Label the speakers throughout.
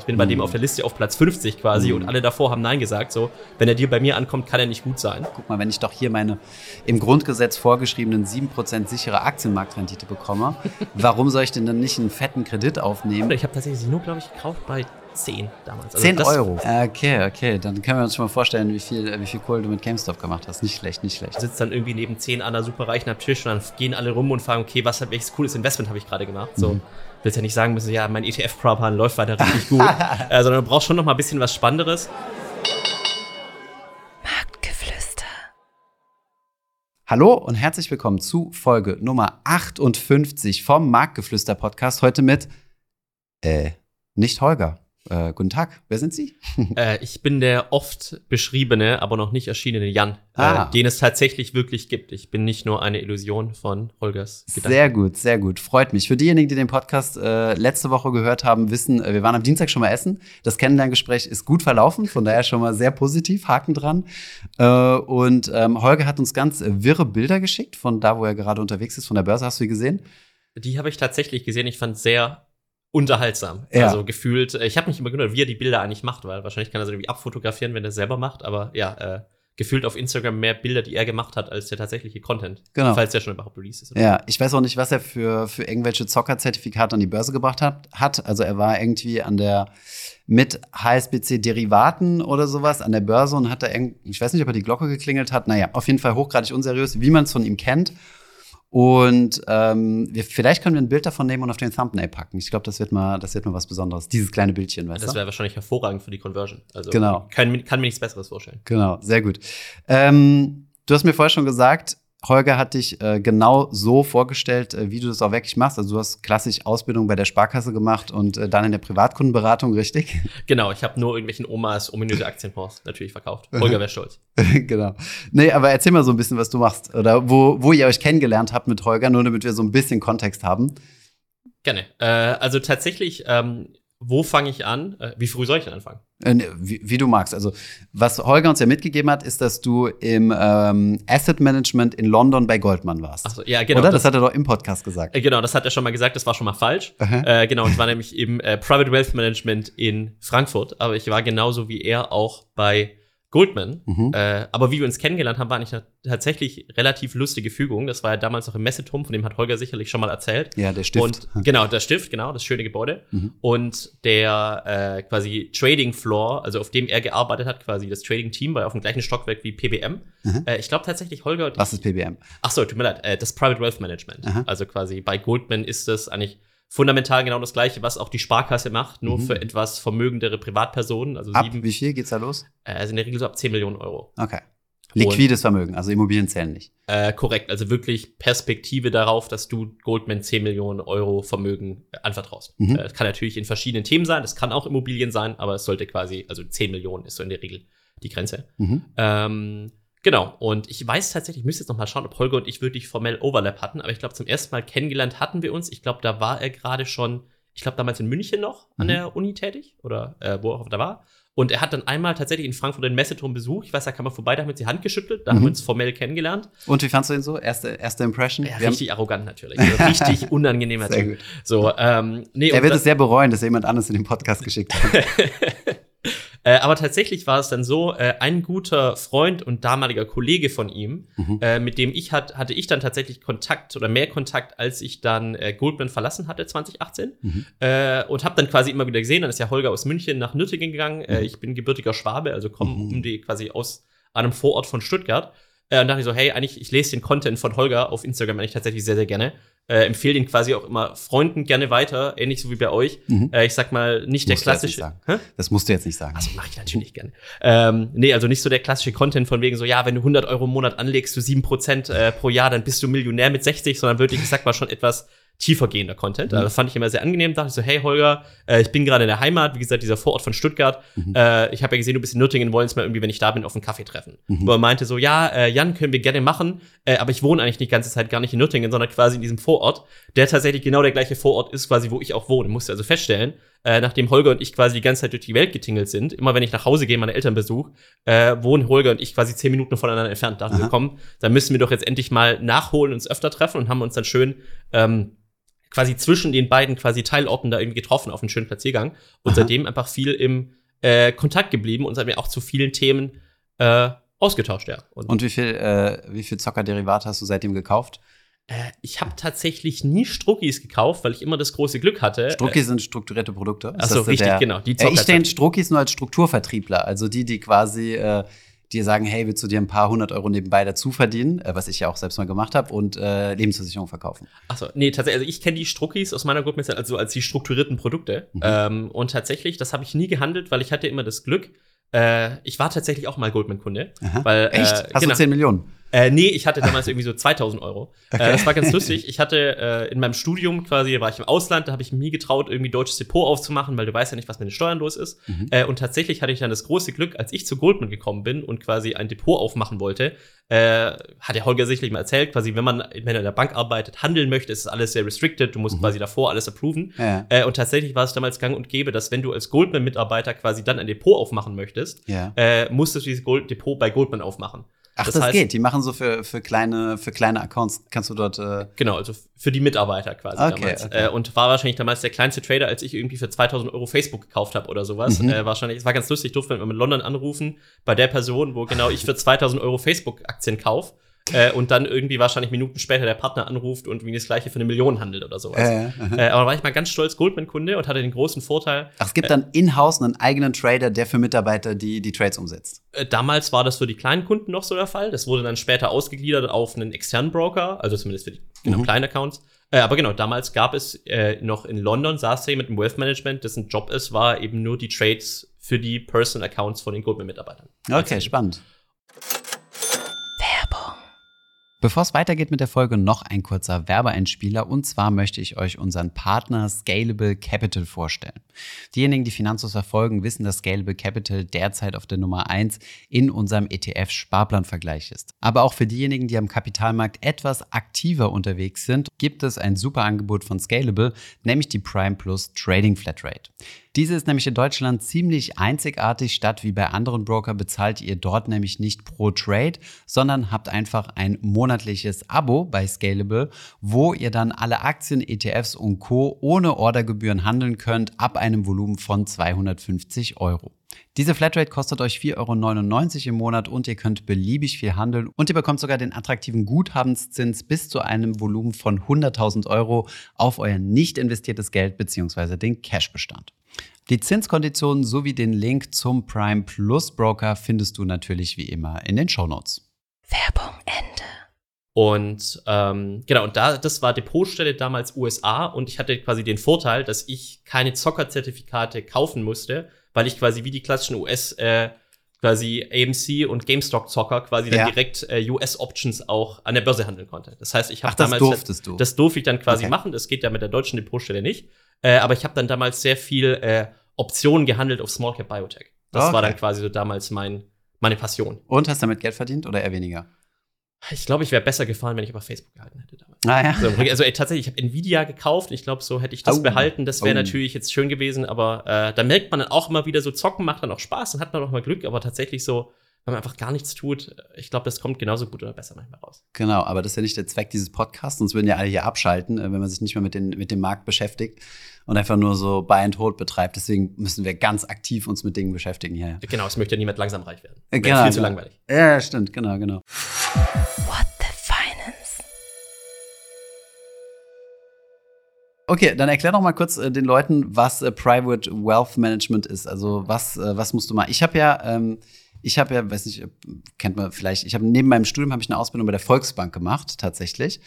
Speaker 1: Ich bin bei dem auf der Liste auf Platz 50 quasi und alle davor haben Nein gesagt. So, wenn er dir bei mir ankommt, kann er nicht gut sein.
Speaker 2: Guck mal, wenn ich doch hier meine im Grundgesetz vorgeschriebenen 7% sichere Aktienmarktrendite bekomme, warum soll ich denn dann nicht einen fetten Kredit aufnehmen?
Speaker 1: Ich habe tatsächlich nur, glaube ich, gekauft bei 10 damals. Also
Speaker 2: 10
Speaker 1: das-
Speaker 2: Euro. Okay, okay. Dann können wir uns schon mal vorstellen, wie viel, wie viel Kohle du mit GameStop gemacht hast. Nicht schlecht, nicht schlecht.
Speaker 1: sitzt dann irgendwie neben zehn anderen Superreichen am Tisch und dann gehen alle rum und fragen, okay, was welches cooles Investment habe ich gerade gemacht? So,
Speaker 2: Mhm.
Speaker 1: Willst ja nicht sagen müssen, ja, mein ETF-Prophan läuft weiter richtig gut, äh, sondern du brauchst schon noch mal ein bisschen was Spannenderes.
Speaker 3: Marktgeflüster.
Speaker 2: Hallo und herzlich willkommen zu Folge Nummer 58 vom Marktgeflüster Podcast. Heute mit, äh, nicht Holger. Äh, guten Tag, wer sind Sie?
Speaker 1: äh, ich bin der oft beschriebene, aber noch nicht erschienene Jan,
Speaker 2: Ah.
Speaker 1: äh, den es tatsächlich wirklich gibt. Ich bin nicht nur eine Illusion von Holgers Gedanken.
Speaker 2: Sehr gut, sehr gut. Freut mich. Für diejenigen, die den Podcast äh, letzte Woche gehört haben, wissen, äh, wir waren am Dienstag schon mal essen. Das Kennenlerngespräch ist gut verlaufen, von daher schon mal sehr positiv, Haken dran. Äh, und ähm, Holger hat uns ganz äh, wirre Bilder geschickt von da, wo er gerade unterwegs ist, von der Börse. Hast du die gesehen?
Speaker 1: Die habe ich tatsächlich gesehen. Ich fand sehr unterhaltsam.
Speaker 2: Ja.
Speaker 1: Also gefühlt, äh, ich habe mich immer gewundert, wie er die Bilder eigentlich macht, weil wahrscheinlich kann er so irgendwie abfotografieren, wenn er es selber macht, aber ja, äh, gefühlt auf Instagram mehr Bilder, die er gemacht hat, als der tatsächliche Content.
Speaker 2: Genau.
Speaker 1: Falls der schon überhaupt released ist.
Speaker 2: Ja, ich weiß auch nicht, was er für, für irgendwelche Zockerzertifikate an die Börse gebracht hat, hat. Also er war irgendwie an der mit HSBC-Derivaten oder sowas an der Börse und hat da irgend, ich weiß nicht, ob er die Glocke geklingelt hat. Naja, auf jeden Fall hochgradig unseriös, wie man es von ihm kennt. Und ähm, wir, vielleicht können wir ein Bild davon nehmen und auf den Thumbnail packen. Ich glaube, das wird mal, das wird mal was Besonderes. Dieses kleine Bildchen, weißt
Speaker 1: Das
Speaker 2: du?
Speaker 1: wäre wahrscheinlich hervorragend für die Conversion. Also
Speaker 2: Genau.
Speaker 1: kann, kann mir nichts Besseres vorstellen.
Speaker 2: Genau, sehr gut. Ähm, du hast mir vorher schon gesagt, Holger hat dich äh, genau so vorgestellt, äh, wie du das auch wirklich machst. Also du hast klassisch Ausbildung bei der Sparkasse gemacht und äh, dann in der Privatkundenberatung, richtig?
Speaker 1: Genau, ich habe nur irgendwelchen Omas ominöse Aktienfonds natürlich verkauft. Holger wäre stolz.
Speaker 2: genau. Nee, aber erzähl mal so ein bisschen, was du machst. Oder wo, wo ihr euch kennengelernt habt mit Holger, nur damit wir so ein bisschen Kontext haben.
Speaker 1: Gerne. Äh, also tatsächlich, ähm, wo fange ich an? Äh, wie früh soll ich denn anfangen?
Speaker 2: Äh, ne, wie, wie du magst. Also, was Holger uns ja mitgegeben hat, ist, dass du im ähm, Asset Management in London bei Goldman warst.
Speaker 1: Achso, ja, genau.
Speaker 2: Oder? Das, hat er doch im Podcast gesagt.
Speaker 1: Äh, Genau, das hat er schon mal gesagt, das war schon mal falsch. Äh, genau, ich war nämlich im äh, Private Wealth Management in Frankfurt, aber ich war genauso wie er auch bei Goldman.
Speaker 2: Mhm.
Speaker 1: Äh, aber wie wir uns kennengelernt haben, war eigentlich eine tatsächlich relativ lustige Fügung. Das war ja damals noch im Messeturm, von dem hat Holger sicherlich schon mal erzählt.
Speaker 2: Ja, der Stift.
Speaker 1: Und genau, der Stift, genau, das schöne Gebäude.
Speaker 2: Mhm.
Speaker 1: Und der äh, quasi Trading Floor, also auf dem er gearbeitet hat, quasi das Trading Team, war auf dem gleichen Stockwerk wie PBM.
Speaker 2: Mhm.
Speaker 1: Äh, ich glaube tatsächlich, Holger
Speaker 2: Was ist PBM?
Speaker 1: Ach so, tut mir leid, äh, das Private Wealth Management. Also quasi bei Goldman ist das eigentlich fundamental genau das gleiche, was auch die Sparkasse macht, nur
Speaker 2: Mhm.
Speaker 1: für etwas vermögendere Privatpersonen, also
Speaker 2: Ab
Speaker 1: sieben,
Speaker 2: wie viel geht's da los?
Speaker 1: äh, also in der Regel so ab 10 Millionen Euro.
Speaker 2: Okay. Liquides Vermögen, also Immobilien zählen nicht.
Speaker 1: Äh, korrekt, also wirklich Perspektive darauf, dass du Goldman 10 Millionen Euro Vermögen äh, anvertraust.
Speaker 2: Mhm.
Speaker 1: Äh, das kann natürlich in verschiedenen Themen sein, das kann auch Immobilien sein, aber es sollte quasi, also 10 Millionen ist so in der Regel die Grenze.
Speaker 2: Mhm.
Speaker 1: Ähm, genau, und ich weiß tatsächlich, ich müsste jetzt noch mal schauen, ob Holger und ich wirklich formell Overlap hatten, aber ich glaube, zum ersten Mal kennengelernt hatten wir uns. Ich glaube, da war er gerade schon, ich glaube, damals in München noch an
Speaker 2: Mhm.
Speaker 1: der Uni tätig oder äh, wo auch da war. Und er hat dann einmal tatsächlich in Frankfurt den Messeturm besucht. Ich weiß, da kam er vorbei, da haben wir uns die Hand geschüttelt, da haben
Speaker 2: Mhm.
Speaker 1: wir uns formell kennengelernt.
Speaker 2: Und wie fandst du ihn so? Erste, erste Impression?
Speaker 1: Ja,
Speaker 2: Wir haben-
Speaker 1: richtig arrogant natürlich. Also richtig unangenehmer Typ. So, ähm, nee,
Speaker 2: Er wird es sehr bereuen, dass er jemand anderes in den Podcast geschickt hat.
Speaker 1: äh, aber tatsächlich war es dann so, äh, ein guter Freund und damaliger Kollege von ihm,
Speaker 2: Mhm.
Speaker 1: äh, mit dem ich hat, hatte ich dann tatsächlich Kontakt oder mehr Kontakt, als ich dann äh, Goldman verlassen hatte 2018
Speaker 2: Mhm.
Speaker 1: äh, und habe dann quasi immer wieder gesehen, dann ist ja Holger aus München nach Nürtingen gegangen.
Speaker 2: Mhm.
Speaker 1: ich bin gebürtiger Schwabe, also komme
Speaker 2: Mhm.
Speaker 1: um die quasi aus einem Vorort von Stuttgart. Und dachte ich so, hey, eigentlich, ich lese den Content von Holger auf Instagram eigentlich tatsächlich sehr, sehr gerne. Äh, empfehle den quasi auch immer Freunden gerne weiter, ähnlich so wie bei euch.
Speaker 2: Mhm.
Speaker 1: Äh, ich sag mal, nicht der
Speaker 2: Musst
Speaker 1: klassische.
Speaker 2: Das musst du jetzt nicht sagen.
Speaker 1: Also mache ich natürlich gerne. Ähm, nee, also nicht so der klassische Content von wegen so, ja, wenn du 100 Euro im Monat anlegst, du 7% äh, pro Jahr, dann bist du Millionär mit 60, sondern wirklich, ich sag mal, schon etwas tiefergehender Content.
Speaker 2: Mhm.
Speaker 1: Also das fand ich immer sehr angenehm. Dachte ich so, hey Holger, äh, ich bin gerade in der Heimat, wie gesagt, dieser Vorort von Stuttgart.
Speaker 2: Mhm.
Speaker 1: Äh, ich habe ja gesehen, du bist in Nürtingen, wollen uns mal irgendwie, wenn ich da bin, auf einen Kaffee treffen.
Speaker 2: Mhm.
Speaker 1: Wo er meinte so, ja, äh, Jan, können wir gerne machen, äh, aber ich wohne eigentlich die ganze Zeit gar nicht in Nürtingen, sondern quasi in diesem Vorort, der tatsächlich genau der gleiche Vorort ist, quasi, wo ich auch wohne. Musste also feststellen, äh, nachdem Holger und ich quasi die ganze Zeit durch die Welt getingelt sind, immer wenn ich nach Hause gehe, meine Eltern besuche, äh, wohnen Holger und ich quasi zehn Minuten voneinander entfernt. Dachten wir,
Speaker 2: Aha.
Speaker 1: komm, dann müssen wir doch jetzt endlich mal nachholen, uns öfter treffen und haben uns dann schön ähm, quasi zwischen den beiden quasi Teilorten da irgendwie getroffen auf einen schönen Spaziergang und
Speaker 2: Aha.
Speaker 1: seitdem einfach viel im äh, Kontakt geblieben und seitdem auch zu vielen Themen äh, ausgetauscht, ja.
Speaker 2: Und wie viel, äh, wie viel Zockerderivat hast du seitdem gekauft?
Speaker 1: äh, ich habe tatsächlich nie Struckis gekauft, weil ich immer das große Glück hatte.
Speaker 2: Struckis sind strukturierte Produkte.
Speaker 1: Achso, richtig,
Speaker 2: der-
Speaker 1: genau. Die
Speaker 2: Äh, ich denke Struckis nur als Strukturvertriebler, also die, die quasi äh, dir sagen, hey, willst du dir ein paar hundert Euro nebenbei dazu verdienen, äh, was ich ja auch selbst mal gemacht habe, und äh, Lebensversicherung verkaufen.
Speaker 1: Achso, nee, tatsächlich, also ich kenne die Struckis aus meiner Gruppe also als die strukturierten Produkte.
Speaker 2: Mhm.
Speaker 1: Ähm, und tatsächlich, das habe ich nie gehandelt, weil ich hatte immer das Glück, äh, ich war tatsächlich auch mal Goldman-Kunde. Weil,
Speaker 2: Echt?
Speaker 1: Äh,
Speaker 2: Hast
Speaker 1: genau.
Speaker 2: du 10 Millionen?
Speaker 1: Äh, nee, ich hatte damals irgendwie so 2000 Euro.
Speaker 2: Okay.
Speaker 1: Äh, das war ganz lustig. Ich hatte äh, in meinem Studium quasi, da war ich im Ausland, da habe ich mir nie getraut, irgendwie deutsches Depot aufzumachen, weil du weißt ja nicht, was mit den Steuern los ist.
Speaker 2: Mhm.
Speaker 1: Äh, und tatsächlich hatte ich dann das große Glück, als ich zu Goldman gekommen bin und quasi ein Depot aufmachen wollte, äh, hat der Holger sicherlich mal erzählt, quasi, wenn man, wenn er in der Bank arbeitet, handeln möchte, ist alles sehr restricted, du musst
Speaker 2: Mhm.
Speaker 1: quasi davor alles approven.
Speaker 2: Ja.
Speaker 1: Äh, und tatsächlich war es damals gang und gäbe, dass wenn du als Goldman-Mitarbeiter quasi dann ein Depot aufmachen möchtest,
Speaker 2: ja.
Speaker 1: äh, musstest du dieses Gold Depot bei Goldman aufmachen.
Speaker 2: Ach, das,
Speaker 1: das heißt-
Speaker 2: geht. Die machen so für, für, kleine, für kleine Accounts, kannst du dort. Äh,
Speaker 1: Genau, also für die Mitarbeiter quasi
Speaker 2: Okay,
Speaker 1: damals.
Speaker 2: okay.
Speaker 1: Äh, und war wahrscheinlich damals der kleinste Trader, als ich irgendwie für 2000 Euro Facebook gekauft habe oder sowas.
Speaker 2: Mhm.
Speaker 1: Äh, wahrscheinlich, es war ganz lustig, durfte immer mit London anrufen, bei der Person, wo genau ich für 2000 Euro Facebook-Aktien kaufe. Äh, und dann irgendwie wahrscheinlich Minuten später der Partner anruft und wie das gleiche für eine Million handelt oder sowas.
Speaker 2: äh.
Speaker 1: Äh, aber war ich mal ganz stolz Goldman-Kunde und hatte den großen Vorteil,
Speaker 2: Ach, es gibt dann in-house einen eigenen Trader, der für Mitarbeiter die, die Trades umsetzt.
Speaker 1: Äh, Damals war das für die kleinen Kunden noch so der Fall. Das wurde dann später ausgegliedert auf einen externen Broker, also zumindest für die genau,
Speaker 2: Mhm.
Speaker 1: kleinen Accounts. Äh, aber genau, damals gab es äh, noch in London, saß er mit dem Wealth Management, dessen Job es war, eben nur die Trades für die Personal Accounts von den Goldman-Mitarbeitern.
Speaker 2: Okay, spannend. Bevor es weitergeht mit der Folge, noch ein kurzer Werbeeinspieler. Und zwar möchte ich euch unseren Partner Scalable Capital vorstellen. Diejenigen, die Finanzos verfolgen, wissen, dass Scalable Capital derzeit auf der Nummer 1 in unserem ETF-Sparplanvergleich ist. Aber auch für diejenigen, die am Kapitalmarkt etwas aktiver unterwegs sind, gibt es ein super Angebot von Scalable, nämlich die Prime Plus Trading Flatrate. Diese ist nämlich in Deutschland ziemlich einzigartig. Statt wie bei anderen Broker bezahlt ihr dort nämlich nicht pro Trade, sondern habt einfach ein monatliches Abo bei Scalable, wo ihr dann alle Aktien, ETFs und Co. ohne Ordergebühren handeln könnt ab einem Volumen von 250 Euro. Diese Flatrate kostet euch 4,99 Euro im Monat und ihr könnt beliebig viel handeln und ihr bekommt sogar den attraktiven Guthabenszins bis zu einem Volumen von 100.000 Euro auf euer nicht investiertes Geld bzw. den Cashbestand. Die Zinskonditionen sowie den Link zum Prime Plus Broker findest du natürlich wie immer in den Shownotes.
Speaker 3: Werbung Ende.
Speaker 1: Und ähm, genau, und da, das war Depotstelle damals USA und ich hatte quasi den Vorteil, dass ich keine Zockerzertifikate kaufen musste, weil ich quasi wie die klassischen US äh, quasi AMC und GameStop-Zocker quasi
Speaker 2: Ja.
Speaker 1: dann direkt äh, US-Options auch an der Börse handeln konnte. Das heißt, ich habe damals
Speaker 2: durftest du.
Speaker 1: das durfte ich dann quasi
Speaker 2: Okay.
Speaker 1: machen. Das geht ja mit der deutschen Depotstelle nicht. Äh, aber ich habe dann damals sehr viel äh, Optionen gehandelt auf Small Cap Biotech. Das
Speaker 2: Okay.
Speaker 1: war dann quasi so damals mein, meine Passion.
Speaker 2: Und hast damit Geld verdient oder eher weniger?
Speaker 1: Ich glaube, ich wäre besser gefahren, wenn ich aber Facebook gehalten hätte damals.
Speaker 2: Ah ja.
Speaker 1: So, also ey, tatsächlich, ich habe Nvidia gekauft. Ich glaube, so hätte ich das
Speaker 2: Oh.
Speaker 1: behalten. Das wäre
Speaker 2: Oh.
Speaker 1: natürlich jetzt schön gewesen, aber äh, da merkt man dann auch immer wieder so, zocken macht dann auch Spaß und hat man auch mal Glück, aber tatsächlich so, wenn man einfach gar nichts tut, ich glaube, das kommt genauso gut oder besser manchmal raus.
Speaker 2: Genau, aber das ist ja nicht der Zweck dieses Podcasts, sonst würden ja alle hier abschalten, äh, wenn man sich nicht mehr mit, den, mit dem Markt beschäftigt und einfach nur so Buy and Hold betreibt. Deswegen müssen wir ganz aktiv uns mit Dingen beschäftigen hier.
Speaker 1: Genau, es möchte ja niemand langsam reich werden.
Speaker 2: Äh,
Speaker 1: Wäre viel zu
Speaker 2: genau.
Speaker 1: langweilig.
Speaker 2: Ja, stimmt, genau, genau.
Speaker 3: What the Finance.
Speaker 2: Okay, dann erklär doch mal kurz äh, den Leuten, was äh, Private Wealth Management ist. Also was, äh, was musst du mal? Ich habe ja, ähm, ich habe ja, weiß nicht, kennt man vielleicht. Ich habe neben meinem Studium habe ich eine Ausbildung bei der Volksbank gemacht, tatsächlich,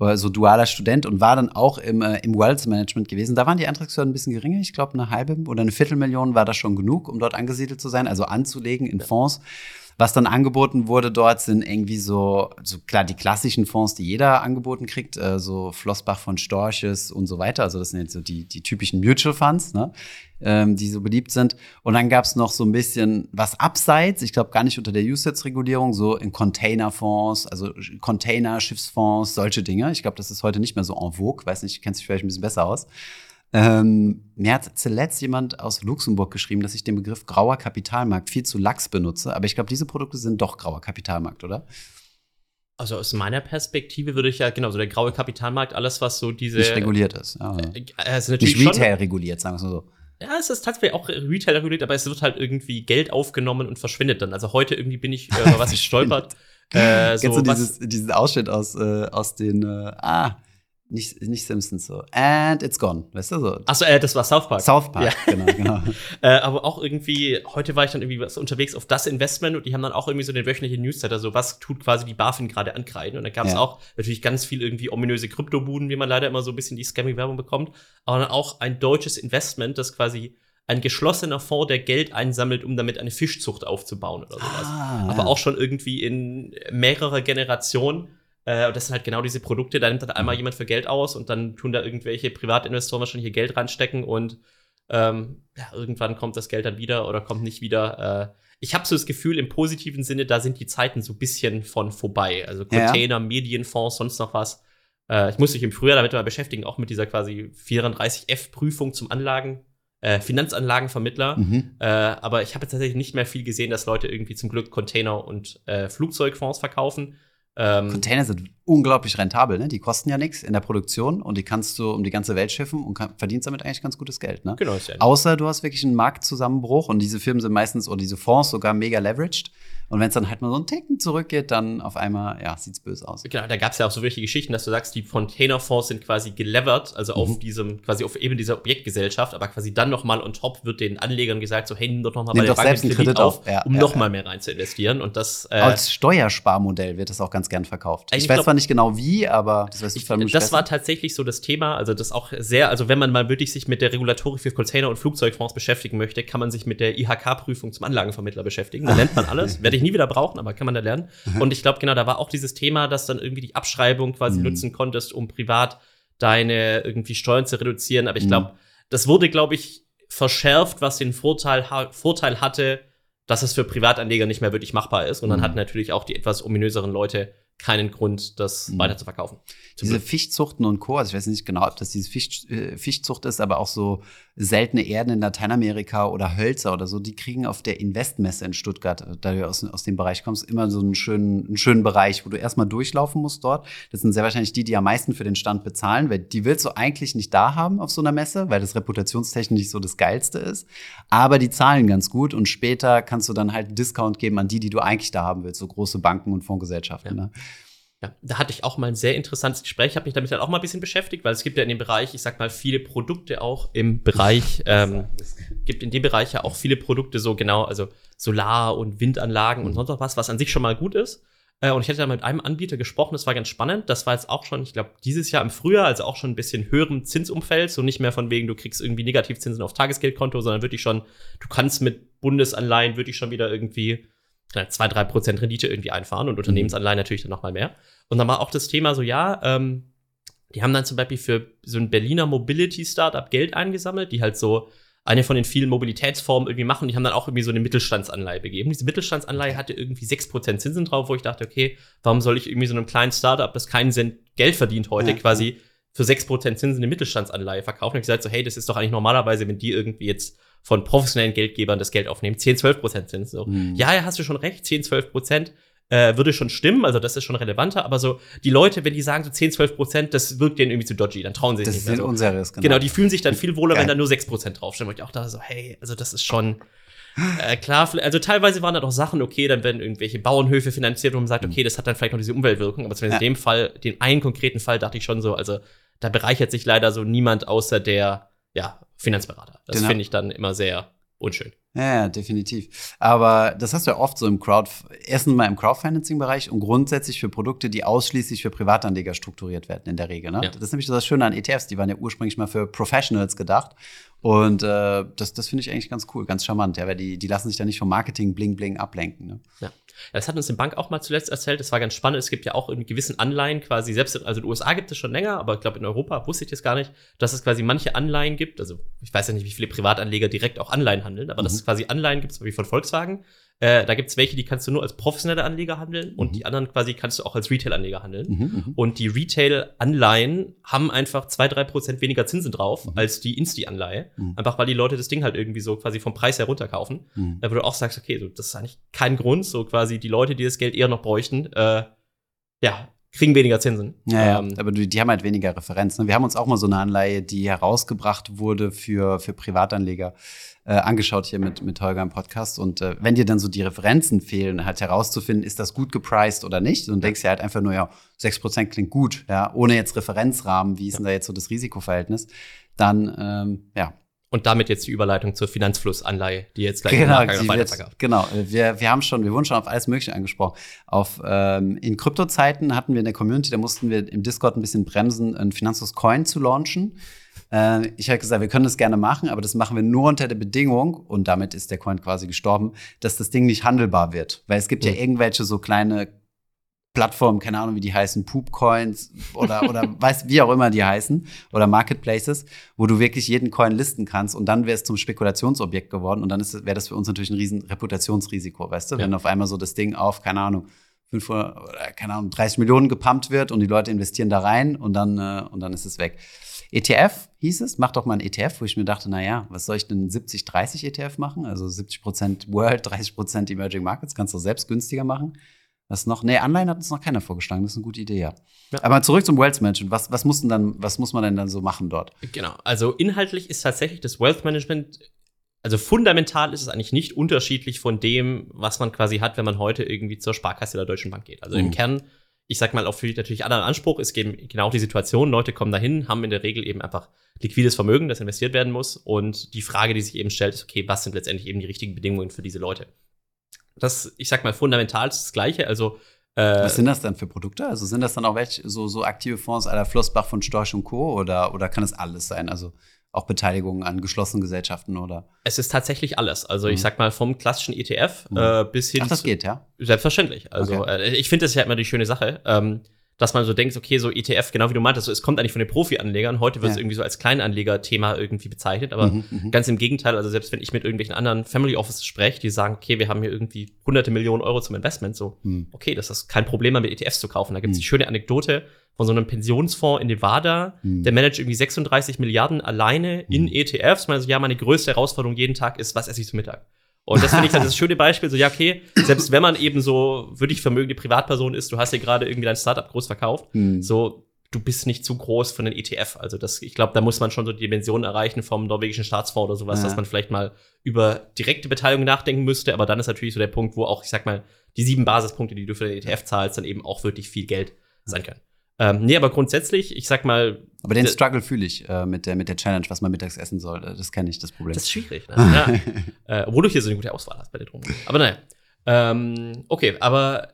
Speaker 2: Äh, so dualer Student und war dann auch im, äh, im Wealth Management gewesen. Da waren die Antragshürden ein bisschen geringer. Ich glaube, eine halbe oder eine Viertelmillion war das schon genug, um dort angesiedelt zu sein, also anzulegen in Fonds. Was dann angeboten wurde dort sind irgendwie so, so klar die klassischen Fonds, die jeder angeboten kriegt, äh, so Flossbach von Storches und so weiter. Also das sind jetzt so die, die typischen Mutual Funds, ne? ähm, die so beliebt sind. Und dann gab es noch so ein bisschen was abseits, ich glaube gar nicht unter der USITS-Regulierung, so in Containerfonds, also Container, Schiffsfonds, solche Dinge. Ich glaube, das ist heute nicht mehr so en vogue. Weiß nicht, kennst dich vielleicht ein bisschen besser aus. Ähm, mir hat zuletzt jemand aus Luxemburg geschrieben, dass ich den Begriff grauer Kapitalmarkt viel zu lax benutze. Aber ich glaube, diese Produkte sind doch grauer Kapitalmarkt, oder?
Speaker 1: Also aus meiner Perspektive würde ich ja, genau, so der graue Kapitalmarkt, alles, was so diese.
Speaker 2: Nicht reguliert ist. Ja.
Speaker 1: Äh, also natürlich
Speaker 2: Nicht
Speaker 1: schon-
Speaker 2: Retail reguliert, sagen wir es mal so.
Speaker 1: Ja, es ist tatsächlich auch Retail reguliert, aber es wird halt irgendwie Geld aufgenommen und verschwindet dann. Also heute irgendwie bin ich, äh, was ich stolpert. Äh, so,
Speaker 2: Kennst du dieses, diesen Ausschnitt aus, äh, aus den, äh, ah, nicht, nicht Simpsons so. And it's gone. Weißt du so?
Speaker 1: Achso, äh, das war South Park.
Speaker 2: South Park, genau, genau.
Speaker 1: Äh, aber auch irgendwie, heute war ich dann irgendwie was unterwegs auf das Investment und die haben dann auch irgendwie so den wöchentlichen Newsletter, so was tut quasi die BaFin gerade ankreiden. Und da gab es
Speaker 2: Ja.
Speaker 1: auch natürlich ganz viel irgendwie ominöse Kryptobuden, wie man leider immer so ein bisschen die Scamming-Werbung bekommt. Aber dann auch ein deutsches Investment, das quasi ein geschlossener Fonds, der Geld einsammelt, um damit eine Fischzucht aufzubauen oder sowas.
Speaker 2: Ah,
Speaker 1: aber
Speaker 2: ja.
Speaker 1: auch schon irgendwie in mehrerer Generation. Äh, und das sind halt genau diese Produkte, da nimmt dann einmal jemand für Geld aus und dann tun da irgendwelche Privatinvestoren wahrscheinlich ihr Geld reinstecken und ähm, ja, irgendwann kommt das Geld dann wieder oder kommt nicht wieder. Äh, ich habe so das Gefühl, im positiven Sinne, da sind die Zeiten so ein bisschen von vorbei. Also
Speaker 2: Ja.
Speaker 1: Container, Medienfonds, sonst noch was. Äh, ich muss mich im Frühjahr damit mal beschäftigen, auch mit dieser quasi 34F-Prüfung zum Anlagen, äh, Finanzanlagenvermittler.
Speaker 2: Mhm.
Speaker 1: Äh, aber ich habe jetzt tatsächlich nicht mehr viel gesehen, dass Leute irgendwie zum Glück Container und äh, Flugzeugfonds verkaufen. Ähm,
Speaker 2: Container sind unglaublich rentabel, ne? Die kosten ja nichts in der Produktion und die kannst du um die ganze Welt schiffen und kann, verdienst damit eigentlich ganz gutes Geld, ne?
Speaker 1: genau, ist ja
Speaker 2: Außer du hast wirklich einen Marktzusammenbruch und diese Firmen sind meistens oder diese Fonds sogar mega leveraged. Und wenn es dann halt mal so einen Ticken zurückgeht, dann auf einmal, ja, sieht's böse aus.
Speaker 1: Genau, da gab es ja auch so welche Geschichten, dass du sagst, die Containerfonds sind quasi gelevert, also
Speaker 2: Mhm.
Speaker 1: auf diesem, quasi auf eben dieser Objektgesellschaft, aber quasi dann noch mal on top wird den Anlegern gesagt, so hey, nimm doch noch mal
Speaker 2: Nimm
Speaker 1: bei der Bank
Speaker 2: selbst einen Kredit auf. Ja,
Speaker 1: um
Speaker 2: ja,
Speaker 1: noch
Speaker 2: ja.
Speaker 1: mehr rein zu investieren und das äh,
Speaker 2: Als Steuersparmodell wird das auch ganz gern verkauft.
Speaker 1: Ich
Speaker 2: Ich, weiß
Speaker 1: glaub-
Speaker 2: zwar nicht genau wie, aber das weißt du
Speaker 1: Ich,
Speaker 2: vermutlich
Speaker 1: das
Speaker 2: besser.
Speaker 1: war tatsächlich so das Thema, also das auch sehr, also wenn man mal wirklich sich mit der Regulatorik für Container- und Flugzeugfonds beschäftigen möchte, kann man sich mit der IHK-Prüfung zum Anlagenvermittler beschäftigen. Da lernt man alles, werde ich nie wieder brauchen, aber kann man da lernen. Und ich glaube, genau, da war auch dieses Thema, dass dann irgendwie die Abschreibung quasi
Speaker 2: Mhm.
Speaker 1: nutzen konntest, um privat deine irgendwie Steuern zu reduzieren. Aber ich
Speaker 2: Mhm.
Speaker 1: glaube, das wurde, glaube ich, verschärft, was den Vorteil, ha Vorteil hatte, dass es für Privatanleger nicht mehr wirklich machbar ist. Und dann
Speaker 2: Mhm.
Speaker 1: hatten natürlich auch die etwas ominöseren Leute keinen Grund, das
Speaker 2: Mhm.
Speaker 1: weiter zu verkaufen.
Speaker 2: Diese. Fischzuchten und Co., also ich weiß nicht genau, ob das diese Fisch, äh, Fischzucht ist, aber auch so seltene Erden in Lateinamerika oder Hölzer oder so, die kriegen auf der Investmesse in Stuttgart, äh, da du aus, aus dem Bereich kommst, immer so einen schönen, einen schönen Bereich, wo du erstmal durchlaufen musst dort. Das sind sehr wahrscheinlich die, die am meisten für den Stand bezahlen, weil die willst du eigentlich nicht da haben auf so einer Messe, weil das reputationstechnisch nicht so das Geilste ist. Aber die zahlen ganz gut und später kannst du dann halt einen Discount geben an die, die du eigentlich da haben willst, so große Banken und Fondsgesellschaften.
Speaker 1: Ja.
Speaker 2: Ne?
Speaker 1: Ja, da hatte ich auch mal ein sehr interessantes Gespräch. Ich habe mich damit dann auch mal ein bisschen beschäftigt, weil es gibt ja in dem Bereich, ich sag mal, viele Produkte auch im Bereich, ähm, gibt in dem Bereich ja auch viele Produkte, so genau, also Solar- und Windanlagen und sonst noch was, was an sich schon mal gut ist. Äh, und ich hatte da mit einem Anbieter gesprochen, das war ganz spannend. Das war jetzt auch schon, ich glaube, dieses Jahr im Frühjahr, also auch schon ein bisschen höherem Zinsumfeld, so nicht mehr von wegen, du kriegst irgendwie Negativzinsen auf Tagesgeldkonto, sondern wirklich schon, du kannst mit Bundesanleihen wirklich schon wieder irgendwie ja, zwei, drei Prozent Rendite irgendwie einfahren und Unternehmensanleihen natürlich dann noch mal mehr. Und dann war auch das Thema so, ja, ähm, die haben dann zum Beispiel für so ein Berliner Mobility-Startup Geld eingesammelt, die halt so eine von den vielen Mobilitätsformen irgendwie machen. Die haben dann auch irgendwie so eine Mittelstandsanleihe begeben. Diese Mittelstandsanleihe hatte irgendwie 6% Zinsen drauf, wo ich dachte, okay, warum soll ich irgendwie so einem kleinen Startup, das keinen Cent Geld verdient heute,
Speaker 2: Ja,
Speaker 1: quasi für 6% Zinsen eine Mittelstandsanleihe verkaufen? Und ich gesagt so, hey, das ist doch eigentlich normalerweise, wenn die irgendwie jetzt von professionellen Geldgebern das Geld aufnehmen, 10, 12% Zinsen. So.
Speaker 2: Mhm.
Speaker 1: Ja, ja, hast du schon recht, 10, 12 Prozent äh, würde schon stimmen, also das ist schon relevanter, aber so die Leute, wenn die sagen so 10, 12 Prozent, das wirkt denen irgendwie zu dodgy, dann trauen sie sich
Speaker 2: Das
Speaker 1: nicht mehr
Speaker 2: ist unseriös, genau.
Speaker 1: Genau, die fühlen sich dann viel wohler, wenn da nur 6 Prozent draufstehen. Wo ich auch dachte so, hey, also das ist schon äh, klar, also teilweise waren da doch Sachen, okay, dann werden irgendwelche Bauernhöfe finanziert, wo man sagt, okay, das hat dann vielleicht noch diese Umweltwirkung, aber zumindest
Speaker 2: Mhm. Ja.
Speaker 1: in dem Fall, den einen konkreten Fall dachte ich schon so, also da bereichert sich leider so niemand außer der, ja, Finanzberater. Das
Speaker 2: Genau.
Speaker 1: finde ich dann immer sehr unschön.
Speaker 2: Ja, ja, definitiv. Aber das hast du ja oft so im Crowd, erstens mal im Crowdfinancing-Bereich und grundsätzlich für Produkte, die ausschließlich für Privatanleger strukturiert werden in der Regel. Ne?
Speaker 1: Ja.
Speaker 2: Das ist nämlich das Schöne an ETFs, die waren ja ursprünglich mal für Professionals gedacht. Und äh, das, das finde ich eigentlich ganz cool, ganz charmant, ja, weil die, die lassen sich da nicht vom Marketing bling bling ablenken. Ne?
Speaker 1: Ja. Das hat uns die Bank auch mal zuletzt erzählt. Das war ganz spannend. Es gibt ja auch in gewissen Anleihen quasi, selbst in, also in den USA gibt es schon länger, aber ich glaube in Europa wusste ich das gar nicht, dass es quasi manche Anleihen gibt. Also ich weiß ja nicht, wie viele Privatanleger direkt auch Anleihen handeln, aber
Speaker 2: Mhm.
Speaker 1: Es quasi Anleihen gibt, so wie von Volkswagen. Äh, da gibt es welche, die kannst du nur als professionelle Anleger handeln und
Speaker 2: Mhm.
Speaker 1: die anderen quasi kannst du auch als Retail-Anleger handeln.
Speaker 2: Mhm, mhm.
Speaker 1: Und die Retail-Anleihen haben einfach zwei, drei Prozent weniger Zinsen drauf
Speaker 2: Mhm.
Speaker 1: als die Insti-Anleihe.
Speaker 2: Mhm.
Speaker 1: Einfach weil die Leute das Ding halt irgendwie so quasi vom Preis her runterkaufen.
Speaker 2: Mhm.
Speaker 1: Äh, wo du auch sagst, okay, so, das ist eigentlich kein Grund, so quasi die Leute, die das Geld eher noch bräuchten, äh, ja, kriegen weniger Zinsen.
Speaker 2: Ja, ja.
Speaker 1: Ähm,
Speaker 2: aber die, die haben halt weniger Referenz. Ne? Wir haben uns auch mal so eine Anleihe, die herausgebracht wurde für, für Privatanleger, äh, angeschaut hier mit, mit Holger im Podcast. Und äh, wenn dir dann so die Referenzen fehlen, halt herauszufinden, ist das gut gepriced oder nicht, und denkst dir halt einfach nur, ja, 6% klingt gut, ja, ohne jetzt Referenzrahmen, wie ist denn da jetzt so das Risikoverhältnis, dann, ähm, ja,
Speaker 1: und damit jetzt die Überleitung zur Finanzflussanleihe, die jetzt gleich
Speaker 2: Genau, die
Speaker 1: weiter
Speaker 2: wird, genau. Wir, wir haben schon, wir wurden schon auf alles Mögliche angesprochen. Auf, ähm, in Kryptozeiten hatten wir in der Community, da mussten wir im Discord ein bisschen bremsen, ein Finanzfluss Coin zu launchen. Äh, ich habe gesagt, wir können das gerne machen, aber das machen wir nur unter der Bedingung, und damit ist der Coin quasi gestorben, dass das Ding nicht handelbar wird. Weil es gibt ja
Speaker 1: Mhm.
Speaker 2: irgendwelche so kleine Plattformen, keine Ahnung, wie die heißen, Poop-Coins oder, oder weiß, wie auch immer die heißen, oder Marketplaces, wo du wirklich jeden Coin listen kannst und dann wäre es zum Spekulationsobjekt geworden und dann wäre das für uns natürlich ein riesen Reputationsrisiko, weißt du? Wenn
Speaker 1: Ja.
Speaker 2: auf einmal so das Ding auf, keine Ahnung, 500 oder keine Ahnung, 30 Millionen gepumpt wird und die Leute investieren da rein und dann, äh, und dann ist es weg. ETF hieß es, mach doch mal ein ETF, wo ich mir dachte, na ja, was soll ich denn 70-30 ETF machen? Also 70% World, 30% Emerging Markets, kannst du selbst günstiger machen. Was noch? Nee, Anleihen hat uns noch keiner vorgeschlagen. Das ist eine gute Idee, ja.
Speaker 1: Ja.
Speaker 2: Aber zurück zum Wealth Management. Was, was, muss denn dann, was muss man denn dann so machen dort?
Speaker 1: Genau. Also inhaltlich ist tatsächlich das Wealth Management, also fundamental ist es eigentlich nicht unterschiedlich von dem, was man quasi hat, wenn man heute irgendwie zur Sparkasse der Deutschen Bank geht. Also im
Speaker 2: Mhm.
Speaker 1: Kern, ich sag mal, auch natürlich anderen Anspruch ist eben genau die Situation. Leute kommen dahin, haben in der Regel eben einfach liquides Vermögen, das investiert werden muss. Und die Frage, die sich eben stellt, ist, okay, was sind letztendlich eben die richtigen Bedingungen für diese Leute? Das, ich sag mal, fundamental ist das Gleiche. Also äh,
Speaker 2: Was sind das dann für Produkte? Also sind das dann auch welche, so, so aktive Fonds aller Flossbach von Storch und Co. Oder, oder kann es alles sein? Also auch Beteiligungen an geschlossenen Gesellschaften oder?
Speaker 1: es ist tatsächlich alles. Also
Speaker 2: Mhm.
Speaker 1: ich sag mal, vom klassischen ETF
Speaker 2: Mhm.
Speaker 1: äh, bis hin
Speaker 2: Ach, das geht, ja?
Speaker 1: Selbstverständlich. Also
Speaker 2: Okay.
Speaker 1: äh, ich finde das ja immer die schöne Sache, ähm, dass man so denkt, okay, so ETF, genau wie du meintest, so, es kommt eigentlich von den Profi-Anlegern. Heute wird es
Speaker 2: Ja.
Speaker 1: irgendwie so als Kleinanleger-Thema irgendwie bezeichnet, aber
Speaker 2: Mhm, mhm.
Speaker 1: ganz im Gegenteil. Also selbst wenn ich mit irgendwelchen anderen Family Offices spreche, die sagen, okay, wir haben hier irgendwie hunderte Millionen Euro zum Investment, so
Speaker 2: Hm.
Speaker 1: okay, das ist kein Problem, mal mit ETFs zu kaufen. Da gibt es
Speaker 2: Mhm.
Speaker 1: die schöne Anekdote von so einem Pensionsfonds in Nevada,
Speaker 2: Mhm.
Speaker 1: der managt irgendwie 36 Milliarden alleine in
Speaker 2: Mhm.
Speaker 1: ETFs. Man so, ja, meine größte Herausforderung jeden Tag ist, was esse ich zum Mittag? Und das finde ich dann das schöne Beispiel, so, ja, okay, selbst wenn man eben so wirklich vermögende Privatperson ist, du hast dir gerade irgendwie dein Startup groß verkauft,
Speaker 2: Hm.
Speaker 1: so, du bist nicht zu groß für einen ETF. Also das, ich glaube, da muss man schon so die Dimensionen erreichen vom norwegischen Staatsfonds oder sowas,
Speaker 2: Ja.
Speaker 1: dass man vielleicht mal über direkte Beteiligung nachdenken müsste. Aber dann ist natürlich so der Punkt, wo auch, ich sag mal, die sieben Basispunkte, die du für den ETF zahlst, dann eben auch wirklich viel Geld sein können. Ähm, nee, aber grundsätzlich, ich sag mal,
Speaker 2: Aber den Struggle fühle ich äh, mit, der, mit der Challenge, was man mittags essen soll. Das kenne ich, das Problem.
Speaker 1: das ist schwierig. Ne? ja. äh, obwohl du hier so eine gute Auswahl hast bei der Drum. Aber naja. Ähm, okay, aber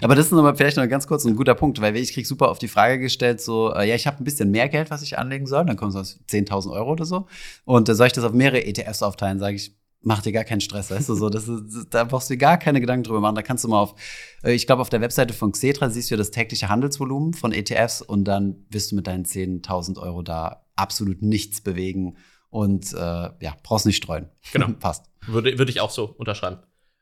Speaker 2: Aber das ist nochmal vielleicht noch ganz kurz ein guter Punkt, weil ich krieg super oft die Frage gestellt, so, äh, ja, ich habe ein bisschen mehr Geld, was ich anlegen soll, dann kommt es aus 10.000 Euro oder so. Und äh, soll ich das auf mehrere ETFs aufteilen, sage ich, mach dir gar keinen Stress, weißt du, so, das ist, da brauchst du dir gar keine Gedanken drüber machen. Da kannst du mal auf, äh, ich glaube, auf der Webseite von Xetra siehst du das tägliche Handelsvolumen von ETFs und dann wirst du mit deinen 10.000 Euro da absolut nichts bewegen und äh, ja, brauchst nicht streuen.
Speaker 1: Genau.
Speaker 2: Passt.
Speaker 1: Würde, würde ich auch so unterschreiben.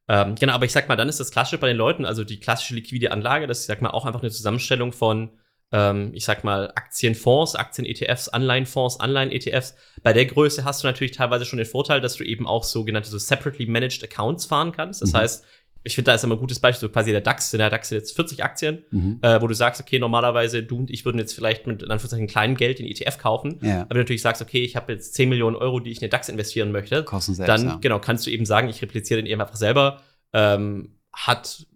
Speaker 1: Ähm, genau, aber ich sag mal, dann ist das Klassische bei den Leuten, also die klassische liquide Anlage, das ist, ich sag mal, auch einfach eine Zusammenstellung von, ähm, ich sag mal, Aktienfonds, Aktien-ETFs, Anleihenfonds, Anleihen-ETFs. Bei der Größe hast du natürlich teilweise schon den Vorteil, dass du eben auch sogenannte so separately managed Accounts fahren kannst. Das
Speaker 2: Mhm.
Speaker 1: heißt, ich finde, da ist immer ein gutes Beispiel, so quasi der DAX, in der DAX sind jetzt 40 Aktien,
Speaker 2: Mhm.
Speaker 1: äh, wo du sagst, okay, normalerweise du und ich würden jetzt vielleicht mit in Anführungszeichen kleinem Geld den ETF kaufen,
Speaker 2: Ja,
Speaker 1: aber du natürlich sagst, okay, ich habe jetzt 10 Millionen Euro, die ich in den DAX investieren möchte,
Speaker 2: kosten selbst.
Speaker 1: dann
Speaker 2: ja.
Speaker 1: genau kannst du eben sagen, ich repliziere den eben einfach selber. Ähm, hat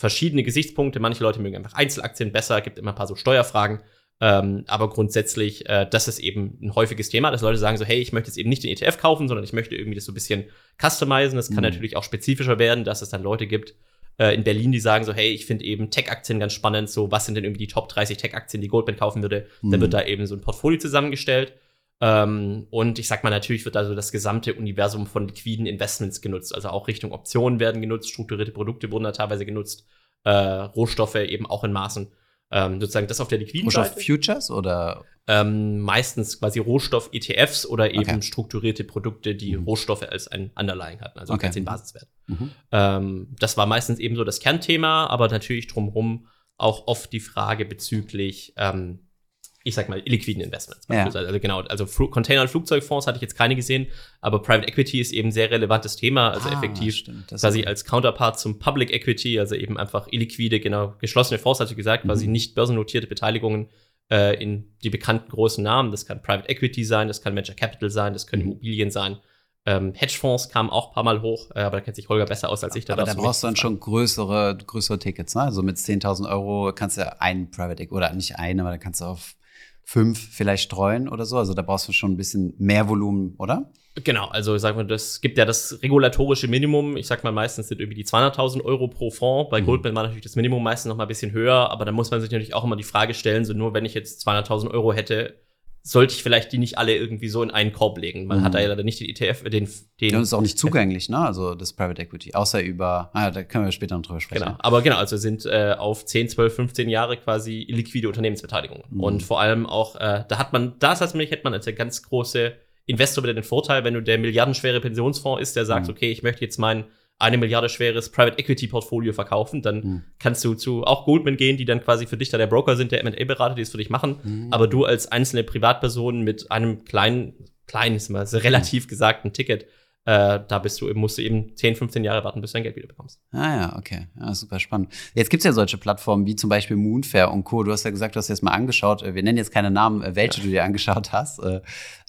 Speaker 1: verschiedene Gesichtspunkte. Manche Leute mögen einfach Einzelaktien besser, gibt immer ein paar so Steuerfragen. Ähm, aber grundsätzlich, äh, das ist eben ein häufiges Thema, dass Leute sagen so, hey, ich möchte jetzt eben nicht den ETF kaufen, sondern ich möchte irgendwie das so ein bisschen customizen. Das kann
Speaker 2: Mhm.
Speaker 1: natürlich auch spezifischer werden, dass es dann Leute gibt äh, in Berlin, die sagen so, hey, ich finde eben Tech-Aktien ganz spannend. So, was sind denn irgendwie die Top 30 Tech-Aktien, die Goldman kaufen würde? Dann
Speaker 2: Mhm.
Speaker 1: wird da eben so ein Portfolio zusammengestellt. Ähm, und ich sag mal, natürlich wird also das gesamte Universum von liquiden Investments genutzt. Also auch Richtung Optionen werden genutzt, strukturierte Produkte wurden da teilweise genutzt, äh, Rohstoffe eben auch in Maßen. Ähm, sozusagen das auf der liquiden
Speaker 2: Rohstoff
Speaker 1: Seite.
Speaker 2: Futures oder
Speaker 1: Ähm, meistens quasi Rohstoff-ETFs oder eben
Speaker 2: Okay.
Speaker 1: strukturierte Produkte, die
Speaker 2: Mhm.
Speaker 1: Rohstoffe als ein Underlying hatten, also
Speaker 2: Okay.
Speaker 1: als den Basiswert.
Speaker 2: mhm.
Speaker 1: Ähm, das war meistens eben so das Kernthema, aber natürlich drumherum auch oft die Frage bezüglich, ähm, ich sag mal, illiquiden Investments.
Speaker 2: Ja.
Speaker 1: Also genau, also Flu Container- und Flugzeugfonds hatte ich jetzt keine gesehen, aber Private Equity ist eben ein sehr relevantes Thema, also
Speaker 2: Ah,
Speaker 1: effektiv
Speaker 2: stimmt,
Speaker 1: quasi als Counterpart zum Public Equity, also eben einfach illiquide, genau, geschlossene Fonds, hatte ich gesagt, quasi
Speaker 2: Mhm.
Speaker 1: nicht börsennotierte Beteiligungen äh, in die bekannten großen Namen. Das kann Private Equity sein, das kann Venture Capital sein, das können
Speaker 2: Mhm.
Speaker 1: Immobilien sein. Ähm, Hedgefonds kamen auch ein paar Mal hoch, äh, aber da kennt sich Holger besser aus als ich.
Speaker 2: aber da
Speaker 1: darfst mich
Speaker 2: brauchst du dann schon größere, größere Tickets, ne? Also mit 10.000 Euro kannst du ja einen Private Equity, oder nicht einen, aber da kannst du auf fünf vielleicht streuen oder so. Also da brauchst du schon ein bisschen mehr Volumen, oder?
Speaker 1: Genau, also sagen wir, das gibt ja das regulatorische Minimum. Ich sag mal, meistens sind irgendwie die 200.000 Euro pro Fonds. Bei
Speaker 2: Mhm.
Speaker 1: Goldman war natürlich das Minimum meistens noch mal ein bisschen höher, aber da muss man sich natürlich auch immer die Frage stellen, so nur wenn ich jetzt 200.000 Euro hätte, sollte ich vielleicht die nicht alle irgendwie so in einen Korb legen. Man
Speaker 2: Mhm.
Speaker 1: hat da ja leider nicht den ETF, äh, den, den
Speaker 2: Und ist auch nicht zugänglich, ne? Also das Private Equity, außer über, ah, da können wir später noch drüber sprechen.
Speaker 1: Genau, aber genau, also sind äh, auf 10, 12, 15 Jahre quasi illiquide Unternehmensbeteiligungen.
Speaker 2: Mhm.
Speaker 1: Und vor allem auch, äh, da hat man, da ist das nämlich, hätte man als der ganz große Investor wieder den Vorteil, wenn du der milliardenschwere Pensionsfonds ist, der sagt,
Speaker 2: Mhm.
Speaker 1: okay, ich möchte jetzt mein eine Milliarde schweres Private Equity Portfolio verkaufen, dann
Speaker 2: Mhm.
Speaker 1: kannst du zu auch Goldman gehen, die dann quasi für dich da der Broker sind, der M&A-Berater, die es für dich machen.
Speaker 2: Mhm.
Speaker 1: Aber du als einzelne Privatperson mit einem kleinen, kleinen, ist mal so relativ gesagten Ticket, äh, da bist du eben, musst du eben 10, 15 Jahre warten, bis du dein Geld wieder bekommst.
Speaker 2: Ah ja, okay. Ja, super spannend. Jetzt gibt's ja solche Plattformen wie zum Beispiel Moonfair und Co. Du hast ja gesagt, du hast dir das mal angeschaut. Äh, Wir nennen jetzt keine Namen, äh, welche du dir angeschaut hast. äh,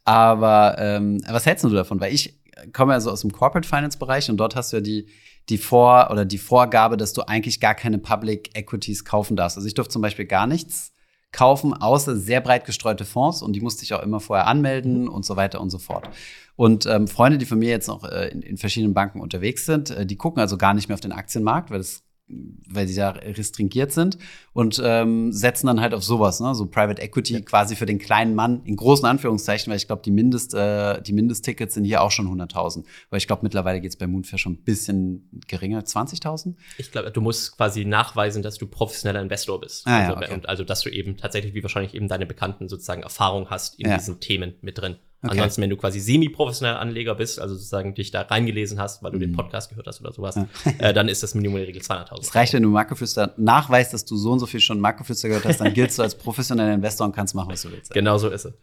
Speaker 2: Aber ähm, was hältst du davon? Weil ich komme ja so aus dem Corporate Finance Bereich und dort hast du ja die, die Vor- oder die Vorgabe, dass du eigentlich gar keine Public Equities kaufen darfst. Also ich durfte zum Beispiel gar nichts kaufen, außer sehr breit gestreute Fonds und die musste ich auch immer vorher anmelden und so weiter und so fort. Und ähm, Freunde, die von mir jetzt noch äh, in, in verschiedenen Banken unterwegs sind, äh, die gucken also gar nicht mehr auf den Aktienmarkt, weil das weil sie da restringiert sind und ähm, setzen dann halt auf sowas, ne? so Private Equity quasi für den kleinen Mann, in großen Anführungszeichen, weil ich glaube, die, Mindest, äh, die Mindesttickets sind hier auch schon 100.000. Weil ich glaube, mittlerweile geht es bei Moonfair schon ein bisschen geringer, 20.000?
Speaker 1: Ich glaube, du musst quasi nachweisen, dass du professioneller Investor bist.
Speaker 2: Ah, ja,
Speaker 1: also,
Speaker 2: okay.
Speaker 1: und also, dass du eben tatsächlich, wie wahrscheinlich eben deine Bekannten sozusagen Erfahrung hast in
Speaker 2: Ja.
Speaker 1: diesen Themen mit drin.
Speaker 2: Okay.
Speaker 1: Ansonsten, wenn du quasi semi-professioneller Anleger bist, also sozusagen dich da reingelesen hast, weil du den
Speaker 2: Mhm.
Speaker 1: Podcast gehört hast oder sowas,
Speaker 2: Ja.
Speaker 1: äh, dann ist das Minimum in der Regel 200.000.
Speaker 2: Es reicht, wenn du Makroflüster nachweist, dass du so und so viel schon Makroflüster gehört hast, dann giltst du als professioneller Investor und kannst machen, was du willst.
Speaker 1: Genau so ist es.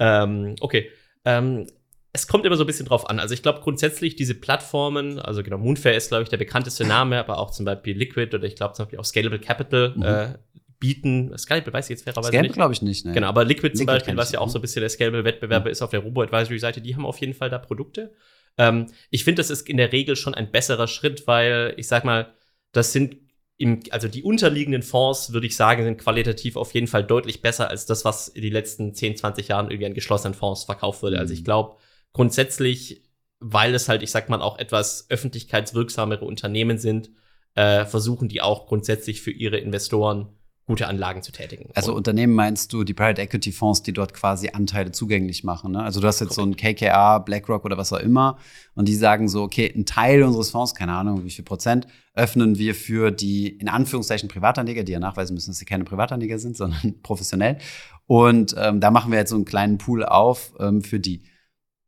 Speaker 1: Ähm, okay. Ähm, es kommt immer so ein bisschen drauf an. Also ich glaube grundsätzlich diese Plattformen, also genau, Moonfair ist, glaube ich, der bekannteste Name, aber auch zum Beispiel Liquid oder ich glaube zum Beispiel auch Scalable Capital
Speaker 2: Mhm.
Speaker 1: äh, bieten, Scalable weiß ich jetzt fairerweise
Speaker 2: Scalable
Speaker 1: nicht.
Speaker 2: glaube ich nicht, ne?
Speaker 1: Genau, aber Liquid zum
Speaker 2: Liquid
Speaker 1: Beispiel,
Speaker 2: kenn
Speaker 1: was ja auch so ein bisschen der Scalable-Wettbewerber ist auf der Robo-Advisory-Seite, die haben auf jeden Fall da Produkte. Ähm, ich finde, das ist in der Regel schon ein besserer Schritt, weil ich sag mal, das sind im, also die unterliegenden Fonds, würde ich sagen, sind qualitativ auf jeden Fall deutlich besser als das, was in den letzten 10, 20 Jahren irgendwie an geschlossenen Fonds verkauft wurde. Also
Speaker 2: Mhm.
Speaker 1: ich glaube, grundsätzlich, weil es halt, ich sag mal, auch etwas öffentlichkeitswirksamere Unternehmen sind, äh, versuchen die auch grundsätzlich für ihre Investoren gute Anlagen zu tätigen.
Speaker 2: Also
Speaker 1: Und-
Speaker 2: Unternehmen meinst du die Private Equity Fonds, die dort quasi Anteile zugänglich machen. Ne? Also du hast jetzt so ein KKR, BlackRock oder was auch immer und die sagen so, okay, ein Teil unseres Fonds, keine Ahnung wie viel Prozent, öffnen wir für die in Anführungszeichen Privatanleger, die ja nachweisen müssen, dass sie keine Privatanleger sind, sondern professionell. Und ähm, da machen wir jetzt so einen kleinen Pool auf ähm, für die.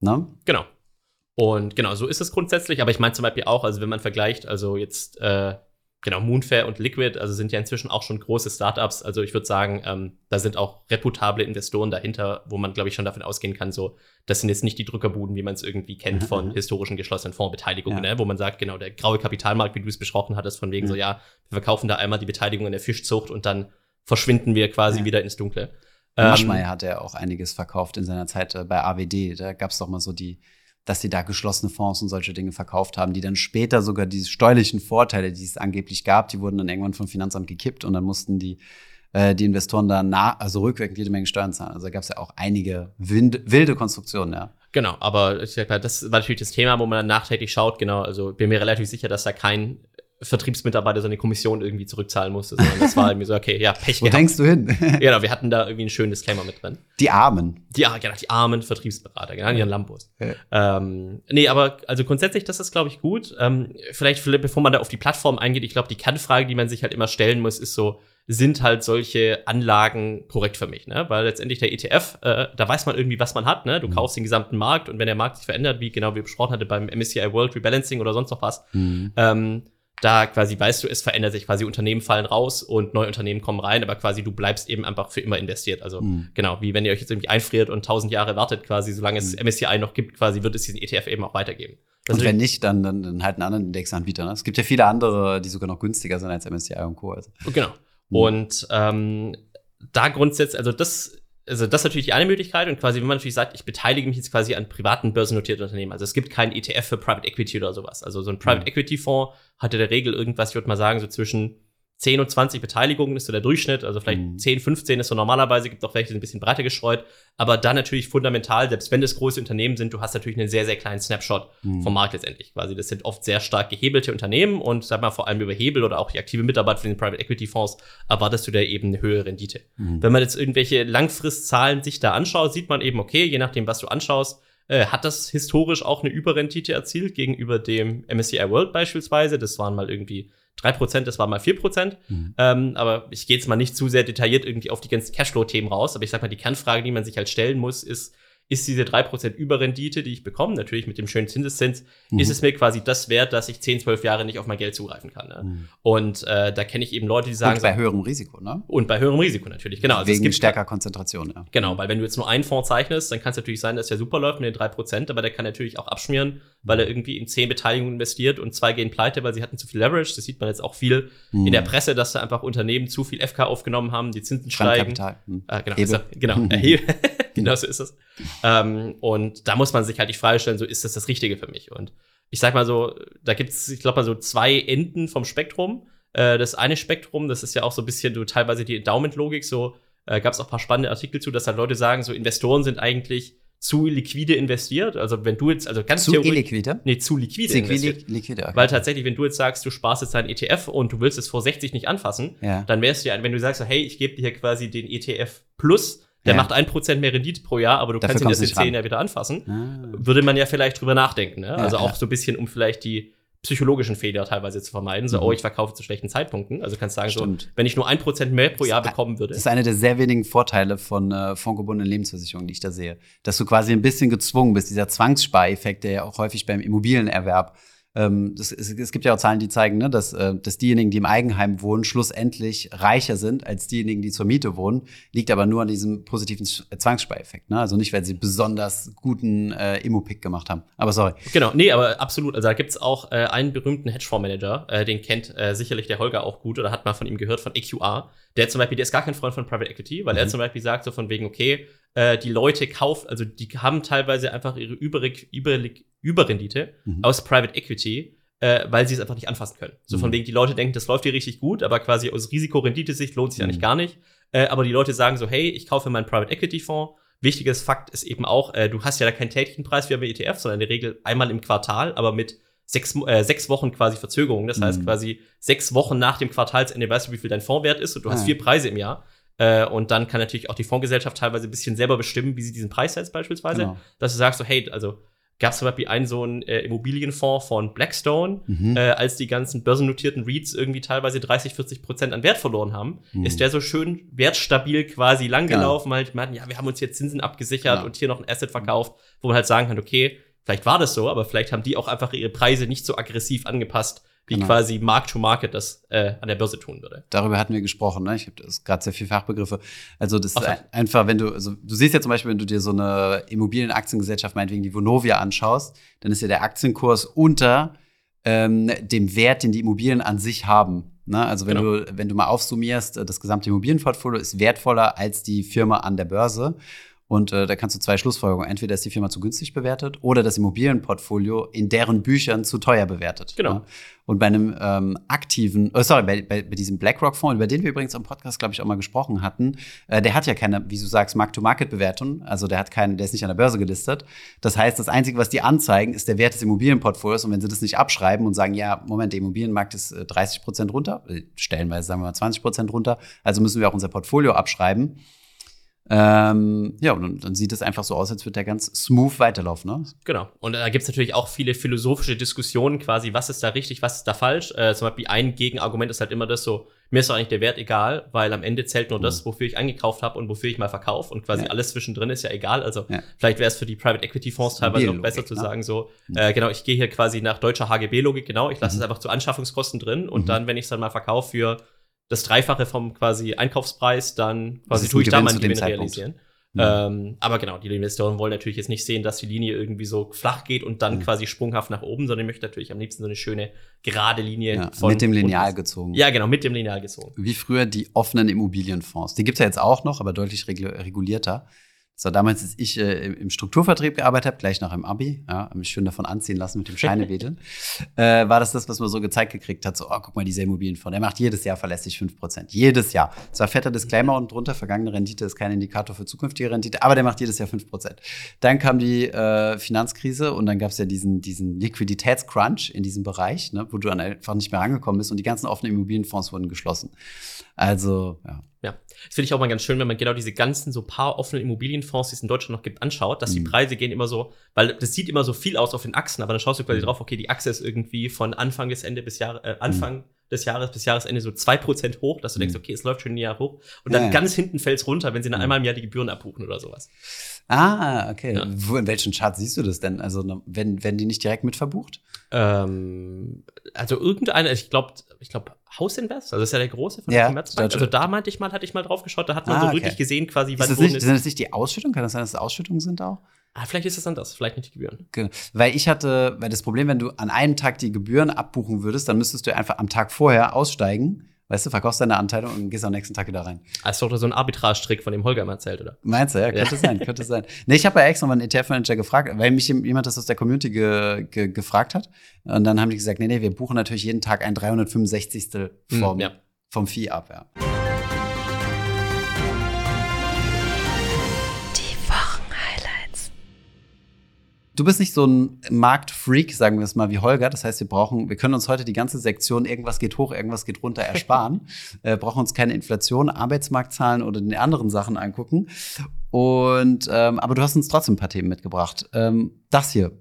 Speaker 2: Ne?
Speaker 1: Genau. Und genau, so ist es grundsätzlich. Aber ich meine zum Beispiel auch, also wenn man vergleicht, also jetzt, äh, genau, Moonfair und Liquid, also sind ja inzwischen auch schon große Startups. Also ich würde sagen, ähm, da sind auch reputable Investoren dahinter, wo man, glaube ich, schon davon ausgehen kann, so, das sind jetzt nicht die Drückerbuden, wie man es irgendwie kennt
Speaker 2: Mhm,
Speaker 1: von
Speaker 2: mhm.
Speaker 1: historischen geschlossenen Fondsbeteiligungen,
Speaker 2: Ja.
Speaker 1: ne? wo man sagt, genau, der graue Kapitalmarkt, wie du es besprochen hattest, von wegen so, ja, wir verkaufen da einmal die Beteiligung in der Fischzucht und dann verschwinden wir quasi wieder ins Dunkle. Ähm,
Speaker 2: Maschmeyer hat ja auch einiges verkauft in seiner Zeit äh, bei AWD. Da gab es doch mal so die, dass die da geschlossene Fonds und solche Dinge verkauft haben, die dann später sogar diese steuerlichen Vorteile, die es angeblich gab, die wurden dann irgendwann vom Finanzamt gekippt und dann mussten die, äh, die Investoren da nach, also rückwirkend jede Menge Steuern zahlen. Also da gab es ja auch einige wind, wilde Konstruktionen, ja.
Speaker 1: Genau, aber das war natürlich das Thema, wo man dann nachträglich schaut, genau, also bin mir relativ sicher, dass da kein Vertriebsmitarbeiter seine Kommission irgendwie zurückzahlen musste, sondern das war irgendwie so, okay, ja, Pech
Speaker 2: Wo
Speaker 1: gehabt.
Speaker 2: denkst du hin?
Speaker 1: Genau, wir hatten da irgendwie einen schönen Disclaimer mit drin.
Speaker 2: die Armen.
Speaker 1: Die, ah, genau, die armen Vertriebsberater, genau, die an Lambos.
Speaker 2: Ja.
Speaker 1: Ähm, nee, aber also grundsätzlich, das ist, glaube ich, gut. Ähm, vielleicht, vielleicht, bevor man da auf die Plattform eingeht, ich glaube, die Kernfrage, die man sich halt immer stellen muss, ist so, sind halt solche Anlagen korrekt für mich, ne? Weil letztendlich der ETF, äh, da weiß man irgendwie, was man hat, ne? Du
Speaker 2: Mhm.
Speaker 1: kaufst den gesamten Markt und wenn der Markt sich verändert, wie genau wie besprochen hatte beim MSCI World Rebalancing oder sonst noch was,
Speaker 2: Mhm.
Speaker 1: ähm, da quasi weißt du, es verändert sich quasi Unternehmen fallen raus und neue Unternehmen kommen rein, aber quasi du bleibst eben einfach für immer investiert. Also
Speaker 2: Mhm.
Speaker 1: genau, wie wenn ihr euch jetzt irgendwie einfriert und tausend Jahre wartet quasi, solange es
Speaker 2: Mhm.
Speaker 1: MSCI noch gibt, quasi wird es diesen ETF eben auch weitergeben. Das
Speaker 2: Und
Speaker 1: ist
Speaker 2: wenn nicht, dann, dann, dann halt einen anderen Indexanbieter. Ne? Es gibt ja viele andere, die sogar noch günstiger sind als MSCI und Co. Also.
Speaker 1: Genau. Und ähm, da grundsätzlich, also das, also das ist natürlich die eine Möglichkeit und quasi, wenn man natürlich sagt, ich beteilige mich jetzt quasi an privaten börsennotierten Unternehmen. Also es gibt keinen ETF für Private Equity oder sowas. Also so ein Private
Speaker 2: Mhm.
Speaker 1: Equity Fonds hat in der Regel irgendwas, ich würde mal sagen, so zwischen 10 und 20 Beteiligungen ist so der Durchschnitt. Also vielleicht
Speaker 2: Mhm.
Speaker 1: 10, 15 ist so normalerweise, gibt auch welche, die sind ein bisschen breiter gestreut. Aber dann natürlich fundamental, selbst wenn das große Unternehmen sind, du hast natürlich einen sehr, sehr kleinen Snapshot
Speaker 2: Mhm.
Speaker 1: vom Markt letztendlich quasi. Das sind oft sehr stark gehebelte Unternehmen und sag mal vor allem über Hebel oder auch die aktive Mitarbeit von den Private Equity Fonds erwartest du da eben eine höhere Rendite.
Speaker 2: Mhm.
Speaker 1: Wenn man jetzt irgendwelche Langfristzahlen sich da anschaut, sieht man eben, okay, je nachdem, was du anschaust, äh, hat das historisch auch eine Überrendite erzielt gegenüber dem MSCI World beispielsweise. Das waren mal irgendwie 3%, das war mal 4%.
Speaker 2: Mhm.
Speaker 1: Ähm, aber ich gehe jetzt mal nicht zu sehr detailliert irgendwie auf die ganzen Cashflow-Themen raus. Aber ich sag mal, die Kernfrage, die man sich halt stellen muss, ist, ist diese 3% Überrendite, die ich bekomme, natürlich mit dem schönen Zinseszins,
Speaker 2: Mhm.
Speaker 1: ist es mir quasi das wert, dass ich 10, 12 Jahre nicht auf mein Geld zugreifen kann. Ne?
Speaker 2: Mhm.
Speaker 1: Und äh, da kenne ich eben Leute, die sagen,
Speaker 2: Und bei höherem Risiko, ne?
Speaker 1: und bei höherem Risiko natürlich, genau. Also es
Speaker 2: Wegen
Speaker 1: gibt
Speaker 2: stärker Konzentration, ja.
Speaker 1: Genau, weil wenn du jetzt nur einen Fonds zeichnest, dann kann es natürlich sein, dass der super läuft mit den 3%, aber der kann natürlich auch abschmieren, weil er irgendwie in 10 Beteiligungen investiert und zwei gehen pleite, weil sie hatten zu viel Leverage. Das sieht man jetzt auch viel
Speaker 2: Mhm.
Speaker 1: in der Presse, dass da einfach Unternehmen zu viel FK aufgenommen haben, die Zinsen steigen.
Speaker 2: Mhm.
Speaker 1: Ah, genau. Ist, genau, erhebe. genau so ist es. Ähm, und da muss man sich halt die Frage stellen, so ist das das Richtige für mich? Und ich sag mal so, da gibt's, ich glaube mal so zwei Enden vom Spektrum. Äh, das eine Spektrum, das ist ja auch so ein bisschen so teilweise die Endowment-Logik, so äh, gab es auch ein paar spannende Artikel zu, dass halt Leute sagen, so Investoren sind eigentlich zu liquide investiert. Also wenn du jetzt, also ganz
Speaker 2: Zu illiquide?
Speaker 1: Nee, zu liquide
Speaker 2: Zu
Speaker 1: investiert.
Speaker 2: liquide, okay.
Speaker 1: Weil tatsächlich, wenn du jetzt sagst, du sparst jetzt deinen ETF und du willst es vor 60 nicht anfassen,
Speaker 2: Ja.
Speaker 1: dann wärst du ja, wenn du sagst, hey, ich gebe dir hier quasi den ETF Plus, der
Speaker 2: Ja.
Speaker 1: macht ein Prozent mehr Rendite pro Jahr, aber du
Speaker 2: Dafür
Speaker 1: kannst ihn erst in
Speaker 2: nicht ran.
Speaker 1: 10 Jahren wieder anfassen,
Speaker 2: Ah.
Speaker 1: würde man ja vielleicht drüber nachdenken. Ne? also
Speaker 2: Ja,
Speaker 1: auch
Speaker 2: ja.
Speaker 1: so ein bisschen, um vielleicht die psychologischen Fehler teilweise zu vermeiden. So,
Speaker 2: Mhm.
Speaker 1: oh, ich verkaufe zu schlechten Zeitpunkten. Also kannst sagen, so, wenn ich nur ein Prozent mehr pro Jahr bekommen würde.
Speaker 2: Das ist einer der sehr wenigen Vorteile von äh, fondgebundenen Lebensversicherungen, die ich da sehe. Dass du quasi ein bisschen gezwungen bist, dieser Zwangsspareffekt, der ja auch häufig beim Immobilienerwerb ähm, es, es gibt ja auch Zahlen, die zeigen, ne, dass, äh, dass diejenigen, die im Eigenheim wohnen, schlussendlich reicher sind als diejenigen, die zur Miete wohnen. Liegt aber nur an diesem positiven Z- Zwangsspareffekt. Ne? Also nicht, weil sie besonders guten äh, Immo-Pick gemacht haben. Aber sorry.
Speaker 1: Genau, nee, aber absolut. Also da gibt's auch äh, einen berühmten Hedgefondsmanager, äh, den kennt äh, sicherlich der Holger auch gut oder hat mal von ihm gehört, von EQR. Der zum Beispiel, der ist gar kein Freund von Private Equity, weil er
Speaker 2: Mhm.
Speaker 1: zum Beispiel sagt so von wegen, okay, äh, die Leute kaufen, also die haben teilweise einfach ihre Überre Über Überrendite
Speaker 2: Mhm.
Speaker 1: aus Private Equity, äh, weil sie es einfach nicht anfassen können. So von
Speaker 2: Mhm.
Speaker 1: wegen, die Leute denken, das läuft hier richtig gut, aber quasi aus Risikorenditesicht lohnt sich
Speaker 2: Mhm.
Speaker 1: eigentlich gar nicht. Äh, aber die Leute sagen so, hey, ich kaufe meinen Private Equity Fonds. Wichtiges Fakt ist eben auch, äh, du hast ja da keinen täglichen Preis wie bei ETF, sondern in der Regel einmal im Quartal, aber mit sechs, äh, sechs Wochen quasi Verzögerung. Das heißt
Speaker 2: Mhm.
Speaker 1: quasi sechs Wochen nach dem Quartalsende weißt du, wie viel dein Fonds wert ist und du hast
Speaker 2: Ah.
Speaker 1: vier Preise im Jahr. Äh, und dann kann natürlich auch die Fondsgesellschaft teilweise ein bisschen selber bestimmen, wie sie diesen Preis setzt beispielsweise.
Speaker 2: Genau.
Speaker 1: Dass du sagst so, hey, also gab es zum Beispiel einen so einen äh, Immobilienfonds von Blackstone,
Speaker 2: Mhm.
Speaker 1: äh, als die ganzen börsennotierten REITs irgendwie teilweise 30, 40 Prozent an Wert verloren haben,
Speaker 2: Mhm.
Speaker 1: ist der so schön wertstabil quasi langgelaufen, halt, man, ja, wir haben uns jetzt Zinsen abgesichert
Speaker 2: Genau.
Speaker 1: und hier noch ein Asset verkauft, wo man halt sagen kann, okay, vielleicht war das so, aber vielleicht haben die auch einfach ihre Preise nicht so aggressiv angepasst, wie
Speaker 2: Genau.
Speaker 1: quasi Mark to Market das äh, an der Börse tun würde.
Speaker 2: Darüber hatten wir gesprochen, ne? Ich habe gerade sehr viel Fachbegriffe. Also das ist ein, einfach, wenn du, also du siehst ja zum Beispiel, wenn du dir so eine Immobilienaktiengesellschaft, meinetwegen die Vonovia anschaust, dann ist ja der Aktienkurs unter ähm, dem Wert, den die Immobilien an sich haben. Ne? Also wenn
Speaker 1: Genau.
Speaker 2: du, wenn du mal aufsummierst, das gesamte Immobilienportfolio ist wertvoller als die Firma an der Börse. Und äh, da kannst du zwei Schlussfolgerungen. Entweder ist die Firma zu günstig bewertet oder das Immobilienportfolio in deren Büchern zu teuer bewertet.
Speaker 1: Genau.
Speaker 2: Ne? Und bei einem ähm, aktiven, oh, sorry, bei, bei, bei diesem BlackRock-Fonds, über den wir übrigens am Podcast, glaube ich, auch mal gesprochen hatten, äh, der hat ja keine, wie du sagst, Mark-to-Market-Bewertung. Also der hat keinen, der ist nicht an der Börse gelistet. Das heißt, das Einzige, was die anzeigen, ist der Wert des Immobilienportfolios. Und wenn sie das nicht abschreiben und sagen, ja, Moment, der Immobilienmarkt ist äh, 30 Prozent runter, äh, stellenweise sagen wir mal 20 Prozent runter, also müssen wir auch unser Portfolio abschreiben. Ähm, ja, und dann, dann sieht es einfach so aus, als würde der ganz smooth weiterlaufen. Ne?
Speaker 1: Genau. Und da gibt's natürlich auch viele philosophische Diskussionen, quasi, was ist da richtig, was ist da falsch. Äh, zum Beispiel ein Gegenargument ist halt immer das so, mir ist doch eigentlich der Wert egal, weil am Ende zählt nur das, wofür ich eingekauft habe und wofür ich mal verkaufe und quasi
Speaker 2: Mhm. Ja.
Speaker 1: alles zwischendrin ist ja egal. Also
Speaker 2: Ja.
Speaker 1: vielleicht wäre es für die Private Equity Fonds teilweise noch besser zu
Speaker 2: ne?
Speaker 1: sagen so,
Speaker 2: Mhm.
Speaker 1: äh, genau, ich gehe hier quasi nach deutscher HGB-Logik, genau, ich lasse
Speaker 2: Mhm.
Speaker 1: es einfach zu Anschaffungskosten drin und
Speaker 2: Mhm.
Speaker 1: dann, wenn ich es dann mal verkaufe für das Dreifache vom quasi Einkaufspreis, dann quasi tue ich da
Speaker 2: Gewinn
Speaker 1: meinen
Speaker 2: zu dem
Speaker 1: Gewinn
Speaker 2: Zeitpunkt.
Speaker 1: realisieren.
Speaker 2: Mhm.
Speaker 1: Ähm, aber genau, die Investoren wollen natürlich jetzt nicht sehen, dass die Linie irgendwie so flach geht und dann
Speaker 2: Mhm.
Speaker 1: quasi sprunghaft nach oben, sondern möchten natürlich am liebsten so eine schöne gerade Linie
Speaker 2: Ja,
Speaker 1: von
Speaker 2: mit dem Lineal gezogen.
Speaker 1: Ja, genau, mit dem Lineal gezogen.
Speaker 2: Wie früher die offenen Immobilienfonds. Die gibt's ja jetzt auch noch, aber deutlich regul- regulierter. War damals, als ich äh, im- Strukturvertrieb gearbeitet habe, gleich nach dem Abi, ja, mich schön davon anziehen lassen mit dem Scheinewedeln, äh, war das das, was man so gezeigt gekriegt hat. So, oh, guck mal, dieser Immobilienfonds, der macht jedes Jahr verlässlich 5%. Jedes Jahr. Zwar fetter Disclaimer und drunter, vergangene Rendite ist kein Indikator für zukünftige Rendite, aber der macht jedes Jahr 5%. Dann kam die äh, Finanzkrise und dann gab's ja diesen, diesen Liquiditätscrunch in diesem Bereich, ne, wo du dann einfach nicht mehr rangekommen bist und die ganzen offenen Immobilienfonds wurden geschlossen. Also, ja.
Speaker 1: Ja, das finde ich auch mal ganz schön, wenn man genau diese ganzen so paar offenen Immobilienfonds, die es in Deutschland noch gibt, anschaut, dass die
Speaker 2: Mhm.
Speaker 1: Preise gehen immer so, weil das sieht immer so viel aus auf den Achsen, aber dann schaust du quasi
Speaker 2: Mhm.
Speaker 1: drauf, okay, die Achse ist irgendwie von Anfang bis Ende bis Jahr, äh,
Speaker 2: Mhm.
Speaker 1: Anfang des Jahres bis Jahresende so 2% hoch, dass du denkst,
Speaker 2: Mhm.
Speaker 1: okay, es läuft schon ein Jahr hoch und dann
Speaker 2: Ja,
Speaker 1: ganz hinten fällt's runter, wenn sie dann
Speaker 2: Mhm.
Speaker 1: einmal im Jahr die Gebühren abbuchen oder sowas.
Speaker 2: Ah, okay.
Speaker 1: Ja.
Speaker 2: Wo, in welchen Charts siehst du das denn? Also, wenn, wenn die nicht direkt mit verbucht?
Speaker 1: Ähm, also irgendeine, ich glaube, ich glaube, Hausinvest, also das ist ja der große von
Speaker 2: Ja,
Speaker 1: Commerzbank. Also da meinte ich mal, hatte ich mal drauf geschaut, da hat man
Speaker 2: Ah,
Speaker 1: so
Speaker 2: okay.
Speaker 1: wirklich gesehen, quasi,
Speaker 2: Ist
Speaker 1: wann
Speaker 2: das
Speaker 1: wurden
Speaker 2: nicht,
Speaker 1: es-
Speaker 2: sind das nicht die Ausschüttungen? Kann das sein, dass es Ausschüttungen sind auch?
Speaker 1: Ah, vielleicht ist es dann das, vielleicht nicht die Gebühren.
Speaker 2: Genau. Weil ich hatte, weil das Problem, wenn du an einem Tag die Gebühren abbuchen würdest, dann müsstest du einfach am Tag vorher aussteigen, weißt du, verkaufst deine Anteile und gehst am nächsten Tag wieder rein.
Speaker 1: Ah, ist doch so ein Arbitrage-Trick, von dem Holger immer erzählt, oder?
Speaker 2: Meinst du, ja, könnte sein, könnte sein. Nee, ich habe ja extra mal einen ETF-Manager gefragt, weil mich jemand das aus der Community ge, ge, gefragt hat. Und dann haben die gesagt, nee, nee, wir buchen natürlich jeden Tag ein 365. vom,
Speaker 1: Hm, ja.
Speaker 2: vom Vieh ab, ja. Du bist nicht so ein Marktfreak, sagen wir es mal, wie Holger. Das heißt, wir brauchen, wir können uns heute die ganze Sektion, irgendwas geht hoch, irgendwas geht runter, ersparen. äh, brauchen uns keine Inflation, Arbeitsmarktzahlen oder den anderen Sachen angucken. Und ähm, aber du hast uns trotzdem ein paar Themen mitgebracht. Ähm, das hier,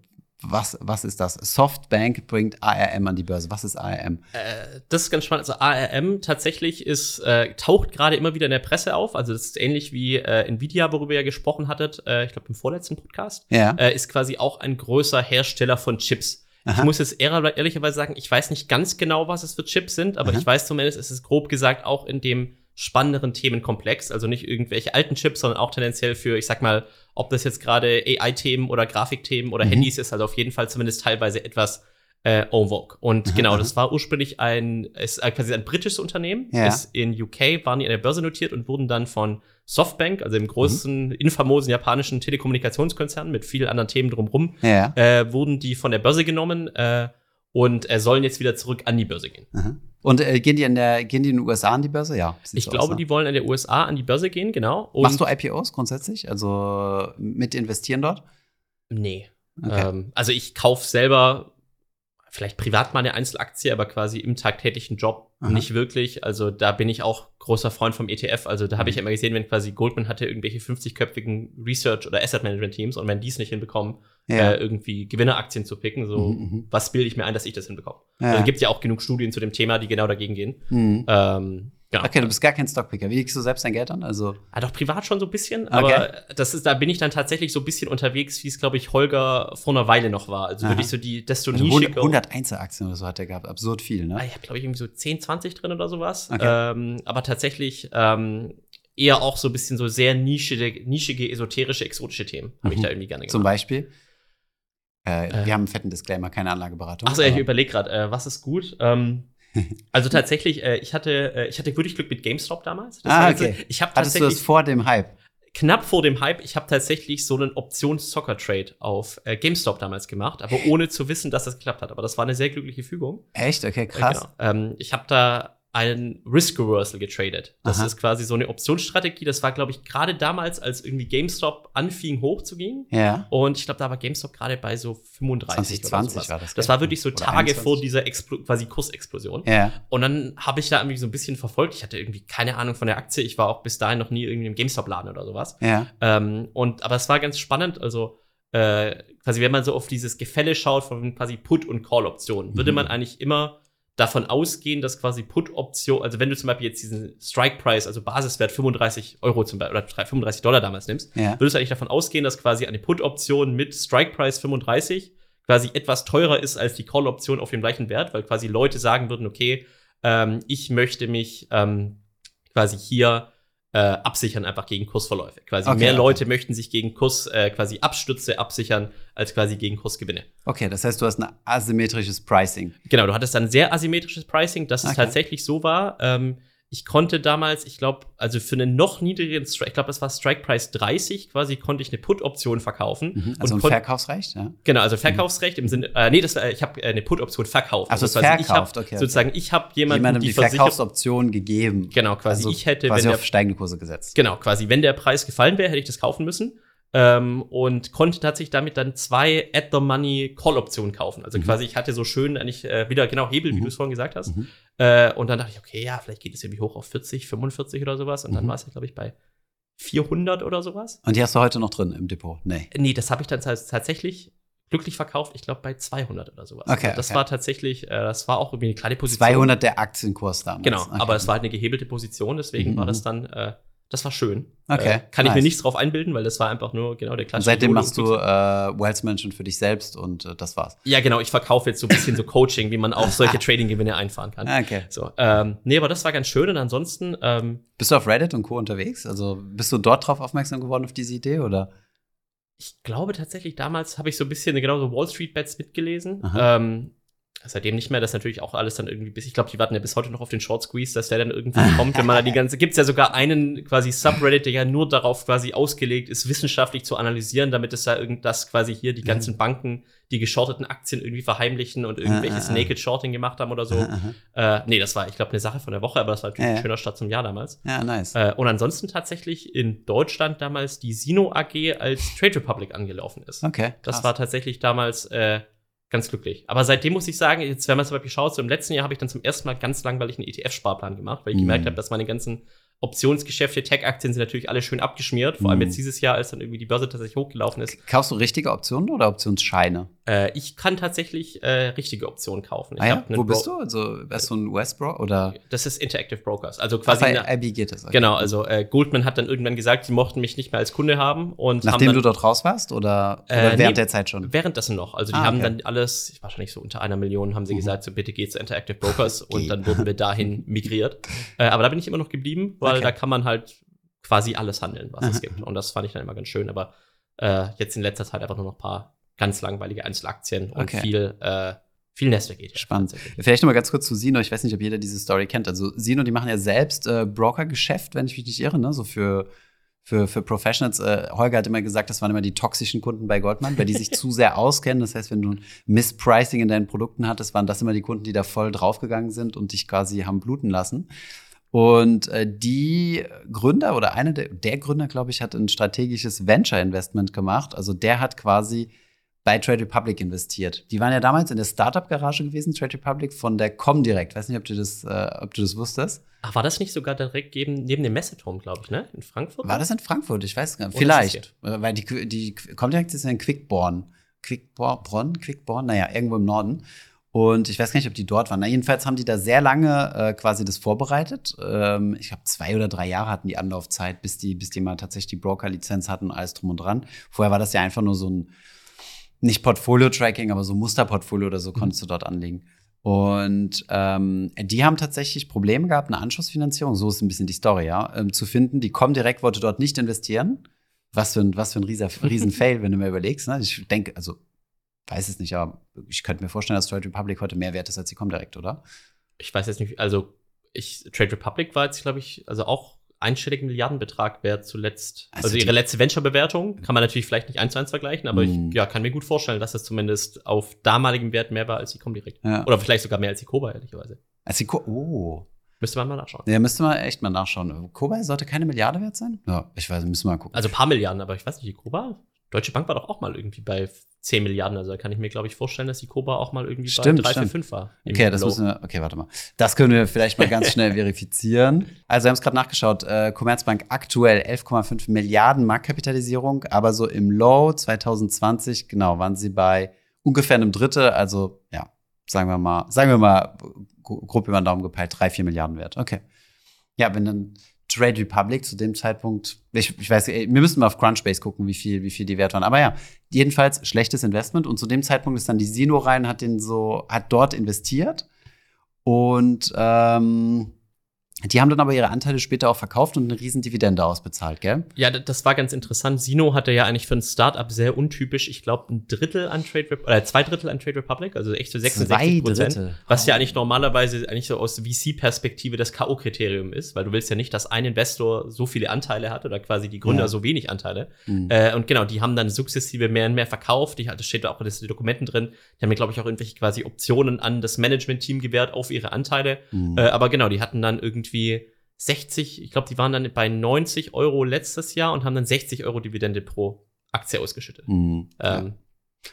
Speaker 2: was, was ist das? Softbank bringt ARM an die Börse. Was ist ARM?
Speaker 1: Äh, das ist ganz spannend. Also ARM tatsächlich ist, äh, taucht gerade immer wieder in der Presse auf. Also das ist ähnlich wie äh, Nvidia, worüber ihr gesprochen hattet, äh, ich glaube im vorletzten Podcast.
Speaker 2: Ja.
Speaker 1: Äh, ist quasi auch ein größer Hersteller von Chips.
Speaker 2: Aha.
Speaker 1: Ich muss jetzt ehr- ehrlicherweise sagen, ich weiß nicht ganz genau, was es für Chips sind, aber
Speaker 2: Aha.
Speaker 1: ich weiß zumindest, es ist grob gesagt auch in dem spannenderen Themenkomplex, also nicht irgendwelche alten Chips, sondern auch tendenziell für, ich sag mal, ob das jetzt gerade AI-Themen oder Grafikthemen oder
Speaker 2: Mhm.
Speaker 1: Handys ist, also auf jeden Fall zumindest teilweise etwas äh, en vogue. Und
Speaker 2: Aha,
Speaker 1: genau,
Speaker 2: aha.
Speaker 1: das war ursprünglich ein, ist äh, quasi ein britisches Unternehmen,
Speaker 2: Ja.
Speaker 1: ist in UK, waren die an der Börse notiert und wurden dann von Softbank, also dem
Speaker 2: Mhm.
Speaker 1: großen, infamosen japanischen Telekommunikationskonzern mit vielen anderen Themen drumherum,
Speaker 2: Ja.
Speaker 1: äh, wurden die von der Börse genommen äh, und äh, sollen jetzt wieder zurück an die Börse gehen.
Speaker 2: Aha. Und äh, gehen die in der, gehen die in den USA an die Börse? Ja.
Speaker 1: Ich glaube,
Speaker 2: aus, ne?
Speaker 1: die wollen in der USA an die Börse gehen, genau. Und
Speaker 2: Machst du IPOs grundsätzlich? Also mit investieren dort?
Speaker 1: Nee.
Speaker 2: Okay.
Speaker 1: Ähm, also ich kaufe selber vielleicht privat mal eine Einzelaktie, aber quasi im tagtäglichen Job
Speaker 2: Aha.
Speaker 1: nicht wirklich. Also da bin ich auch großer Freund vom ETF. Also da habe ich
Speaker 2: Mhm.
Speaker 1: ja immer gesehen, wenn quasi Goldman hatte irgendwelche 50-köpfigen Research- oder Asset-Management-Teams und wenn die es nicht hinbekommen,
Speaker 2: Ja.
Speaker 1: äh, irgendwie Gewinneraktien zu picken, so
Speaker 2: Mhm, mhm.
Speaker 1: was bilde ich mir ein, dass ich das hinbekomme?
Speaker 2: Ja.
Speaker 1: Also gibt ja auch genug Studien zu dem Thema, die genau dagegen gehen.
Speaker 2: Mhm.
Speaker 1: Ähm, genau.
Speaker 2: Okay, du bist gar kein Stockpicker. Wie legst du selbst dein Geld an? Also,
Speaker 1: Ah, doch privat schon so ein bisschen, aber das ist, da bin ich dann tatsächlich so ein bisschen unterwegs, wie es, glaube ich, Holger vor einer Weile noch war. Also
Speaker 2: Aha.
Speaker 1: wirklich so die, desto
Speaker 2: also
Speaker 1: nischiger.
Speaker 2: 101 Aktien oder so hat er gehabt. Absurd viel,
Speaker 1: Ah,
Speaker 2: ne?
Speaker 1: ich habe, glaube ich, irgendwie so 10, 20 drin oder sowas.
Speaker 2: Okay.
Speaker 1: Ähm, aber tatsächlich ähm, eher auch so ein bisschen so sehr nischige, nischige esoterische, exotische Themen habe ich
Speaker 2: Mhm.
Speaker 1: da irgendwie gerne
Speaker 2: Zum
Speaker 1: gemacht.
Speaker 2: Beispiel. Äh,
Speaker 1: Äh.
Speaker 2: wir haben einen fetten Disclaimer, keine Anlageberatung.
Speaker 1: Achso, ja, ich überlege gerade, äh, was ist gut? Ähm, also tatsächlich, äh, ich hatte, äh, ich hatte wirklich Glück mit GameStop damals. Das
Speaker 2: Ah, okay.
Speaker 1: Ich habe
Speaker 2: Hattest du
Speaker 1: tatsächlich
Speaker 2: das vor dem Hype?
Speaker 1: knapp vor dem Hype, ich habe tatsächlich so einen Options-Zocker-Trade auf äh, GameStop damals gemacht, aber ohne zu wissen, dass das geklappt hat. Aber das war eine sehr glückliche Fügung.
Speaker 2: Echt? Okay,
Speaker 1: Äh,
Speaker 2: krass.
Speaker 1: Genau. Ähm, ich habe da einen Risk Reversal getradet. Das
Speaker 2: Aha.
Speaker 1: ist quasi so eine Optionsstrategie. Das war, glaube ich, gerade damals, als irgendwie GameStop anfing hochzugehen.
Speaker 2: Ja.
Speaker 1: Und ich glaube, da war GameStop gerade bei so 35 oder
Speaker 2: 2020
Speaker 1: sowas.
Speaker 2: war das,
Speaker 1: Das war wirklich so Tage
Speaker 2: 21.
Speaker 1: vor dieser Explo quasi Kursexplosion.
Speaker 2: Ja.
Speaker 1: Und dann habe ich da irgendwie so ein bisschen verfolgt. Ich hatte irgendwie keine Ahnung von der Aktie. Ich war auch bis dahin noch nie irgendwie im GameStop-Laden oder sowas.
Speaker 2: Ja.
Speaker 1: Ähm, und, aber es war ganz spannend, also äh, quasi, wenn man so auf dieses Gefälle schaut von quasi Put- und Call-Optionen, würde
Speaker 2: Mhm.
Speaker 1: man eigentlich immer davon ausgehen, dass quasi Put-Option, also wenn du zum Beispiel jetzt diesen Strike-Price, also Basiswert 35 Euro zum Beispiel, oder 35 Dollar damals nimmst,
Speaker 2: Ja.
Speaker 1: würdest du eigentlich davon ausgehen, dass quasi eine Put-Option mit Strike-Price 35 quasi etwas teurer ist als die Call-Option auf dem gleichen Wert, weil quasi Leute sagen würden, okay, ähm, ich möchte mich ähm, quasi hier äh, absichern einfach gegen Kursverläufe. Quasi
Speaker 2: Okay,
Speaker 1: mehr
Speaker 2: okay.
Speaker 1: Leute möchten sich gegen Kurs, äh, quasi Abstürze absichern, als quasi gegen Kursgewinne.
Speaker 2: Okay, das heißt, du hast ein asymmetrisches Pricing.
Speaker 1: Genau, du hattest dann sehr asymmetrisches Pricing, dass es
Speaker 2: Okay.
Speaker 1: tatsächlich so war. Ähm, ich konnte damals, ich glaube, also für einen noch niedrigeren Strike, ich glaube, das war Strike Price 30, quasi konnte ich eine Put-Option verkaufen.
Speaker 2: Mhm. Also ein
Speaker 1: kon-
Speaker 2: Verkaufsrecht, ja.
Speaker 1: Genau, also Verkaufsrecht im Sinne, äh, nee, das war, ich habe äh, eine Put-Option verkauft. Also
Speaker 2: hast
Speaker 1: quasi ich
Speaker 2: verkauft,
Speaker 1: hab,
Speaker 2: okay, okay.
Speaker 1: Sozusagen, ich habe jemandem
Speaker 2: Jemandem
Speaker 1: die
Speaker 2: die. Verkaufsoption gegeben.
Speaker 1: Genau, quasi
Speaker 2: Also
Speaker 1: ich hätte,
Speaker 2: quasi
Speaker 1: wenn der
Speaker 2: auf steigende Kurse gesetzt.
Speaker 1: Genau, quasi, wenn der Preis gefallen wäre, hätte ich das kaufen müssen. Ähm, und konnte tatsächlich damit dann zwei At-the-Money-Call-Optionen kaufen. Also
Speaker 2: Mhm.
Speaker 1: quasi, ich hatte so schön eigentlich äh, wieder genau Hebel, wie
Speaker 2: Mhm.
Speaker 1: du es vorhin gesagt hast.
Speaker 2: Mhm.
Speaker 1: Äh, und dann dachte ich, okay, ja, vielleicht geht es irgendwie hoch auf 40, 45 oder sowas. Und dann
Speaker 2: Mhm.
Speaker 1: war es ja, glaube ich, bei 400 oder sowas.
Speaker 2: Und die hast du heute noch drin im Depot? Nee.
Speaker 1: Nee, das habe ich dann tats- tatsächlich glücklich verkauft, ich glaube, bei 200 oder sowas.
Speaker 2: Okay,
Speaker 1: Also das
Speaker 2: okay.
Speaker 1: war tatsächlich, äh, das war auch irgendwie eine kleine Position.
Speaker 2: 200 der Aktienkurs damals.
Speaker 1: Genau,
Speaker 2: Okay.
Speaker 1: aber es war halt eine gehebelte Position, deswegen war das
Speaker 2: mhm.
Speaker 1: dann, äh, das war schön.
Speaker 2: Okay,
Speaker 1: Äh, kann ich mir
Speaker 2: nice.
Speaker 1: nichts drauf einbilden, weil das war einfach nur genau der
Speaker 2: Und
Speaker 1: klassische
Speaker 2: seitdem
Speaker 1: Solo-
Speaker 2: machst du äh, Wealth Management für dich selbst und äh, das war's.
Speaker 1: Ja, genau, ich verkaufe jetzt so ein bisschen so Coaching, wie man auch solche Trading-Gewinne einfahren kann.
Speaker 2: Ah, Okay.
Speaker 1: So, ähm, nee, aber das war ganz schön und ansonsten, ähm,
Speaker 2: Bist du auf Reddit und Co. unterwegs? Also bist du dort drauf aufmerksam geworden auf diese Idee oder?
Speaker 1: ich glaube tatsächlich, damals habe ich so ein bisschen genau so Wall Street Bets mitgelesen. Ähm, seitdem nicht mehr, das natürlich auch alles dann irgendwie bis, ich glaube, die warten ja bis heute noch auf den Short Squeeze, dass der dann irgendwie kommt, wenn man da die ganze, gibt's ja sogar einen quasi Subreddit, der ja nur darauf quasi ausgelegt ist, wissenschaftlich zu analysieren, damit es da irgenddas quasi hier die ganzen Banken, die geschorteten Aktien irgendwie verheimlichen und irgendwelches
Speaker 2: ah, ah.
Speaker 1: Naked Shorting gemacht haben oder so.
Speaker 2: Aha.
Speaker 1: Äh, nee, das war, ich glaube, eine Sache von der Woche, aber das war natürlich
Speaker 2: Ja,
Speaker 1: ein schöner Start zum Jahr damals.
Speaker 2: Ja, nice.
Speaker 1: Äh, und ansonsten tatsächlich in Deutschland damals die Sino AG als Trade Republic angelaufen ist.
Speaker 2: Okay.
Speaker 1: Das
Speaker 2: krass.
Speaker 1: war tatsächlich damals äh, ganz glücklich. Aber seitdem muss ich sagen, jetzt, wenn man zum Beispiel schaut, so im letzten Jahr habe ich dann zum ersten Mal ganz langweilig einen ETF-Sparplan gemacht, weil ich
Speaker 2: Mhm.
Speaker 1: gemerkt habe, dass meine ganzen Optionsgeschäfte, Tech-Aktien sind natürlich alle schön abgeschmiert. Vor allem
Speaker 2: Mhm.
Speaker 1: jetzt dieses Jahr, als dann irgendwie die Börse tatsächlich hochgelaufen ist.
Speaker 2: Kaufst du richtige Optionen oder Optionsscheine?
Speaker 1: Äh, ich kann tatsächlich äh, richtige Optionen kaufen. Ich
Speaker 2: Ah ja? Wo bist
Speaker 1: Bro-
Speaker 2: du? Also wärst du ein US-Bro oder?
Speaker 1: Das ist Interactive Brokers. Also
Speaker 2: Ach,
Speaker 1: quasi.
Speaker 2: bei
Speaker 1: eine-
Speaker 2: IB geht das. okay.
Speaker 1: Genau, also äh, Goldman hat dann irgendwann gesagt, sie mochten mich nicht mehr als Kunde haben und
Speaker 2: Nachdem
Speaker 1: haben
Speaker 2: du
Speaker 1: dann,
Speaker 2: dort raus warst oder,
Speaker 1: Äh,
Speaker 2: oder während
Speaker 1: nee.
Speaker 2: der Zeit schon?
Speaker 1: währenddessen noch. Also die
Speaker 2: Ah,
Speaker 1: haben
Speaker 2: okay.
Speaker 1: dann alles, wahrscheinlich so unter einer Million, haben sie
Speaker 2: Mhm.
Speaker 1: gesagt, so bitte geht zu Interactive Brokers und dann wurden wir dahin migriert. Äh, aber da bin ich immer noch geblieben, weil
Speaker 2: Okay.
Speaker 1: da kann man halt quasi alles handeln, was
Speaker 2: Aha.
Speaker 1: es gibt. Und das fand ich dann immer ganz schön. Aber äh, jetzt in letzter Zeit einfach nur noch ein paar ganz langweilige Einzelaktien und
Speaker 2: Okay.
Speaker 1: viel, äh, viel ETF.
Speaker 2: Spannend. Vielleicht noch mal ganz kurz zu Sino. Ich weiß nicht, ob jeder diese Story kennt. Also Sino, die machen ja selbst äh, Brokergeschäft, wenn ich mich nicht irre, ne? So für für, für Professionals. Äh, Holger hat immer gesagt, das waren immer die toxischen Kunden bei Goldman, weil die sich zu sehr auskennen. Das heißt, wenn du ein Misspricing in deinen Produkten hattest, waren das immer die Kunden, die da voll draufgegangen sind und dich quasi haben bluten lassen. Und äh, die Gründer oder einer der, der Gründer, glaube ich, hat ein strategisches Venture-Investment gemacht. Also der hat quasi bei Trade Republic investiert. Die waren ja damals in der Startup-Garage gewesen, Trade Republic, von der Comdirect. Weiß nicht, ob du das, äh, ob du das wusstest.
Speaker 1: Ach, war das nicht sogar direkt neben, neben dem Messeturm, glaube ich, ne? In Frankfurt?
Speaker 2: War das in Frankfurt? Ich weiß gar nicht. Vielleicht. Äh, Weil die, die Comdirect ist ja in Quickborn. Quickborn, Quickborn, naja, irgendwo im Norden. Und ich weiß gar nicht, ob die dort waren. Na, jedenfalls haben die da sehr lange äh, quasi das vorbereitet. Ähm, ich glaube, zwei oder drei Jahre hatten die Anlaufzeit, bis die, bis die mal tatsächlich die Broker-Lizenz hatten, alles drum und dran. Vorher war das ja einfach nur so ein, nicht Portfolio-Tracking, aber so Musterportfolio oder so konntest du dort anlegen. Und ähm, die haben tatsächlich Probleme gehabt, eine Anschlussfinanzierung, so ist ein bisschen die Story, ja, ähm, zu finden. Die Comdirect wollte dort nicht investieren. Was für ein, was für ein riesen, riesen Fail, wenn du mir überlegst. Ne? Ich denke, also weiß es nicht, aber ich könnte mir vorstellen, dass Trade Republic heute mehr wert ist als die Comdirect, oder?
Speaker 1: ich weiß jetzt nicht, also ich, Trade Republic war jetzt, glaube ich, also auch einstelligen Milliardenbetrag wert zuletzt.
Speaker 2: Also
Speaker 1: Also, ihre letzte Venture-Bewertung kann man natürlich vielleicht nicht eins zu eins vergleichen, aber
Speaker 2: Mhm.
Speaker 1: ich ja, kann mir gut vorstellen, dass das zumindest auf damaligem Wert mehr war als die Comdirect.
Speaker 2: Ja.
Speaker 1: Oder vielleicht sogar mehr als die Koba, ehrlicherweise.
Speaker 2: Als die Co oh.
Speaker 1: Müsste man mal nachschauen.
Speaker 2: Ja, müsste man echt mal nachschauen. Kobay sollte keine Milliarde wert sein? Ja, ich weiß, müssen wir mal gucken.
Speaker 1: Also ein paar Milliarden, aber ich weiß nicht, die Koba, Deutsche Bank war doch auch mal irgendwie bei 10 Milliarden. Also da kann ich mir, glaube ich, vorstellen, dass die Koba auch mal irgendwie
Speaker 2: Stimmt,
Speaker 1: bei 3, 4,
Speaker 2: stimmt.
Speaker 1: 5 war.
Speaker 2: Okay, das
Speaker 1: Low.
Speaker 2: müssen wir. Okay, warte mal. Das können wir vielleicht mal ganz schnell verifizieren. Also, wir haben es gerade nachgeschaut. Äh, Commerzbank aktuell 11,5 Milliarden Marktkapitalisierung, aber so im Low 2020, genau, waren sie bei ungefähr einem Drittel. Also, ja, sagen wir mal, sagen wir mal, grob über den Daumen gepeilt, drei, vier Milliarden wert. Okay. Ja, wenn dann Trade Republic zu dem Zeitpunkt, ich, ich weiß, wir müssen mal auf Crunchbase gucken, wie viel, wie viel die wert waren. Aber ja, jedenfalls schlechtes Investment. Und zu dem Zeitpunkt ist dann die Sino rein, hat den so, hat dort investiert. Und ähm, die haben dann aber ihre Anteile später auch verkauft und eine riesen Dividende ausbezahlt, gell?
Speaker 1: Ja, das war ganz interessant. Sino hatte ja eigentlich für ein Startup sehr untypisch, ich glaube, ein Drittel an Trade Republic, oder zwei Drittel an Trade Republic, also echt so 66 Prozent. Was ja eigentlich normalerweise eigentlich so aus VC-Perspektive das K.O.-Kriterium ist, weil du willst ja nicht, dass ein Investor so viele Anteile hat oder quasi die Gründer ja. so wenig Anteile. Mhm. Äh, und genau, die haben dann sukzessive mehr und mehr verkauft. das steht auch in den Dokumenten drin. Die haben mir, glaube ich, auch irgendwelche quasi Optionen an das Management-Team gewährt auf ihre Anteile. Mhm. Äh, aber genau, die hatten dann irgendwie irgendwie 60, ich glaube, die waren dann bei 90 Euro letztes Jahr und haben dann 60 Euro Dividende pro Aktie ausgeschüttet. Mhm,
Speaker 2: ähm,